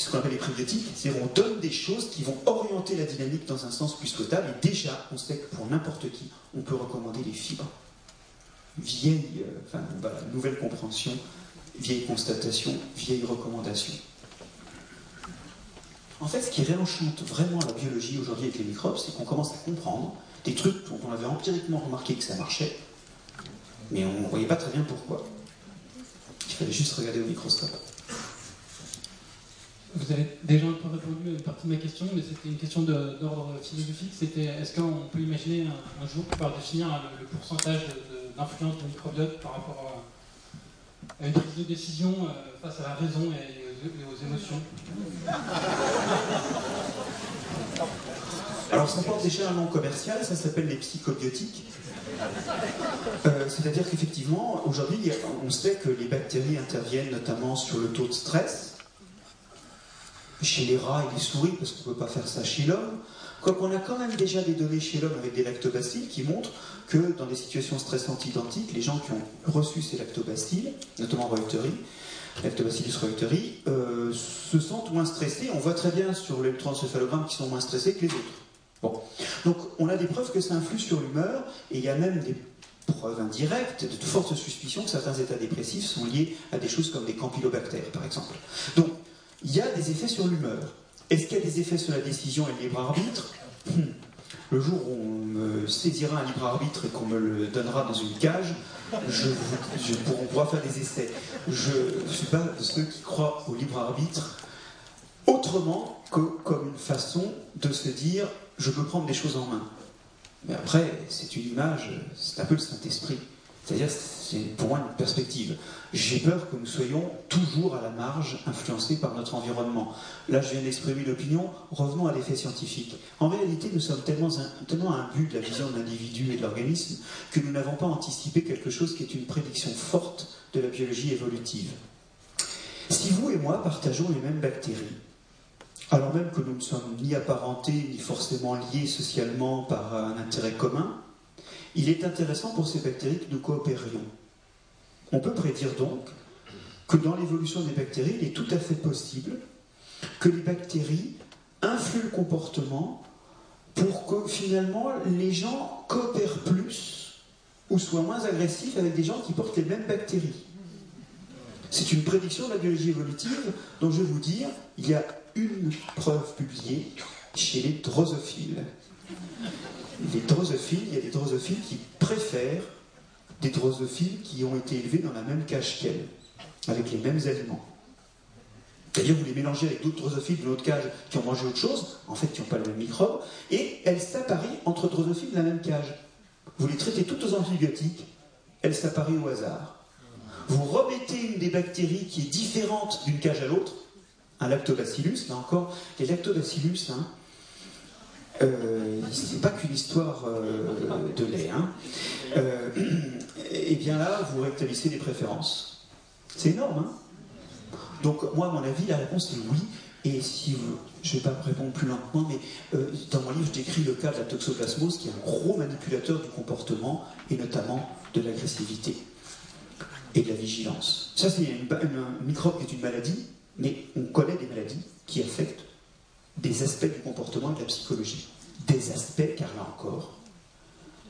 ce qu'on appelle les prébiotiques, c'est qu'on donne des choses qui vont orienter la dynamique dans un sens plus souhaitable. Et déjà, on sait que pour n'importe qui, on peut recommander les fibres. Vieille, euh, nouvelle compréhension, vieille constatation, vieille recommandation. En fait, ce qui réenchante vraiment la biologie aujourd'hui avec les microbes, c'est qu'on commence à comprendre des trucs dont on avait empiriquement remarqué que ça marchait, mais on ne voyait pas très bien pourquoi. Il fallait juste regarder au microscope. Vous avez déjà un peu répondu à une partie de ma question, mais c'était une question d'ordre philosophique. C'était est-ce qu'on peut imaginer un, jour pouvoir définir le, pourcentage d'influence du microbiote par rapport à, une prise de décision euh, face à la raison Alors ça porte déjà un nom commercial, ça s'appelle les psychobiotiques. Euh, C'est-à-dire qu'effectivement, aujourd'hui, on sait que les bactéries interviennent notamment sur le taux de stress, chez les rats et les souris, parce qu'on ne peut pas faire ça chez l'homme. Quoiqu'on a quand même déjà des données chez l'homme avec des lactobacilles qui montrent que dans des situations stressantes identiques, les gens qui ont reçu ces lactobacilles, notamment Reuteri, Lactobacillus reuteri, euh, se sentent moins stressés. On voit très bien sur l'électroencéphalogramme qu'ils sont moins stressés que les autres. Bon. Donc on a des preuves que ça influe sur l'humeur, et il y a même des preuves indirectes, de fortes suspicions que certains états dépressifs sont liés à des choses comme des campylobactères, par exemple. Donc il y a des effets sur l'humeur. Est-ce qu'il y a des effets sur la décision et le libre arbitre? Hmm. Le jour où on me saisira un libre arbitre et qu'on me le donnera dans une cage, je, on pourra faire des essais. Je ne suis pas de ceux qui croient au libre arbitre autrement que comme une façon de se dire je peux prendre des choses en main. Mais après, c'est une image, c'est un peu le Saint-Esprit. C'est-à-dire, c'est pour moi une perspective. J'ai peur que nous soyons toujours à la marge, influencés par notre environnement. Là, je viens d'exprimer l'opinion, revenons à l'effet scientifique. En réalité, nous sommes tellement, tellement imbus de la vision de l'individu et de l'organisme que nous n'avons pas anticipé quelque chose qui est une prédiction forte de la biologie évolutive. Si vous et moi partageons les mêmes bactéries, alors même que nous ne sommes ni apparentés ni forcément liés socialement par un intérêt commun, il est intéressant pour ces bactéries que nous coopérions. On peut prédire donc que dans l'évolution des bactéries, il est tout à fait possible que les bactéries influent le comportement pour que finalement les gens coopèrent plus ou soient moins agressifs avec des gens qui portent les mêmes bactéries. C'est une prédiction de la biologie évolutive dont je vais vous dire, il y a une preuve publiée chez les drosophiles. Les drosophiles, il y a des drosophiles qui préfèrent des drosophiles qui ont été élevés dans la même cage qu'elles, avec les mêmes aliments. C'est-à-dire vous les mélangez avec d'autres drosophiles de notre cage qui ont mangé autre chose, en fait qui n'ont pas le même microbe, et elles s'apparient entre drosophiles de la même cage. Vous les traitez toutes aux antibiotiques, elles s'apparient au hasard. Vous remettez une des bactéries qui est différente d'une cage à l'autre, un lactobacillus, là encore, les lactobacillus, hein, euh, c'est pas qu'une histoire euh, de lait. Hein. Euh, et <clears throat> bien là, vous rétablissez des préférences. C'est énorme. Hein Donc moi, à mon avis, la réponse est oui. Et si vous, je ne vais pas répondre plus lentement, mais euh, dans mon livre, je décris le cas de la toxoplasmose, qui est un gros manipulateur du comportement et notamment de l'agressivité et de la vigilance. Ça, c'est un microbe qui est une maladie, mais on connaît des maladies qui affectent des aspects du comportement et de la psychologie. Des aspects, car là encore,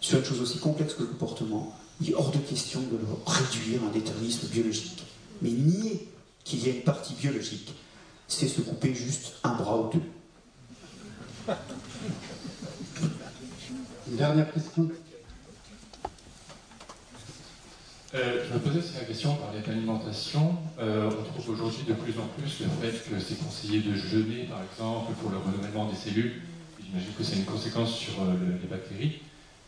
sur une chose aussi complexe que le comportement, il est hors de question de le réduire à un déterminisme biologique. Mais nier qu'il y a une partie biologique, c'est se couper juste un bras ou deux. Une dernière question Euh, je me posais aussi la question, par l'alimentation. Euh, on trouve aujourd'hui de plus en plus le fait que c'est conseillé de jeûner, par exemple, pour le renouvellement des cellules. J'imagine que c'est une conséquence sur euh, les bactéries.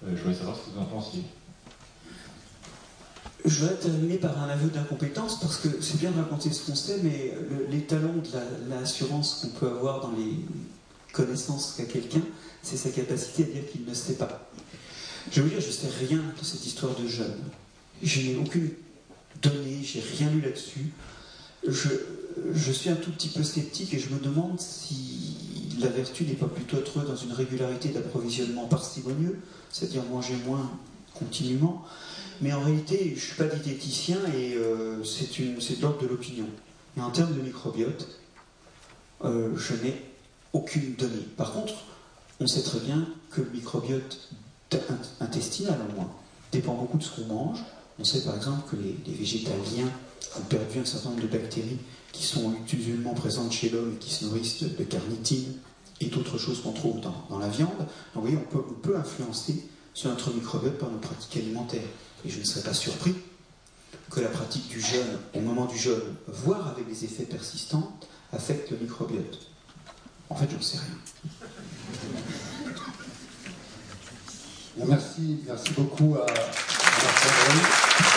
je voulais savoir ce que vous en pensiez. Je voudrais terminer par un aveu d'incompétence parce que c'est bien de raconter ce qu'on sait, mais les talons de l'assurance qu'on peut avoir dans les connaissances qu'a quelqu'un, c'est sa capacité à dire qu'il ne sait pas. Je veux dire, je ne sais rien de cette histoire de jeûne. Je n'ai aucune donnée, j'ai rien lu là-dessus. Je, suis un tout petit peu sceptique et je me demande si la vertu n'est pas plutôt être dans une régularité d'approvisionnement parcimonieux, c'est-à-dire manger moins continuellement. Mais en réalité, je ne suis pas diététicien et euh, c'est de l'ordre de l'opinion. Et en termes de microbiote, euh, je n'ai aucune donnée. Par contre, on sait très bien que le microbiote intestinal, au moins, dépend beaucoup de ce qu'on mange, on sait par exemple que les, végétaliens ont perdu un certain nombre de bactéries qui sont usuellement présentes chez l'homme et qui se nourrissent de, carnitine et d'autres choses qu'on trouve dans, la viande. Donc vous voyez, on peut, influencer sur notre microbiote par nos pratiques alimentaires. Et je ne serais pas surpris que la pratique du jeûne, au moment du jeûne, voire avec des effets persistants, affecte le microbiote. En fait, je ne sais rien. Merci, merci beaucoup à, à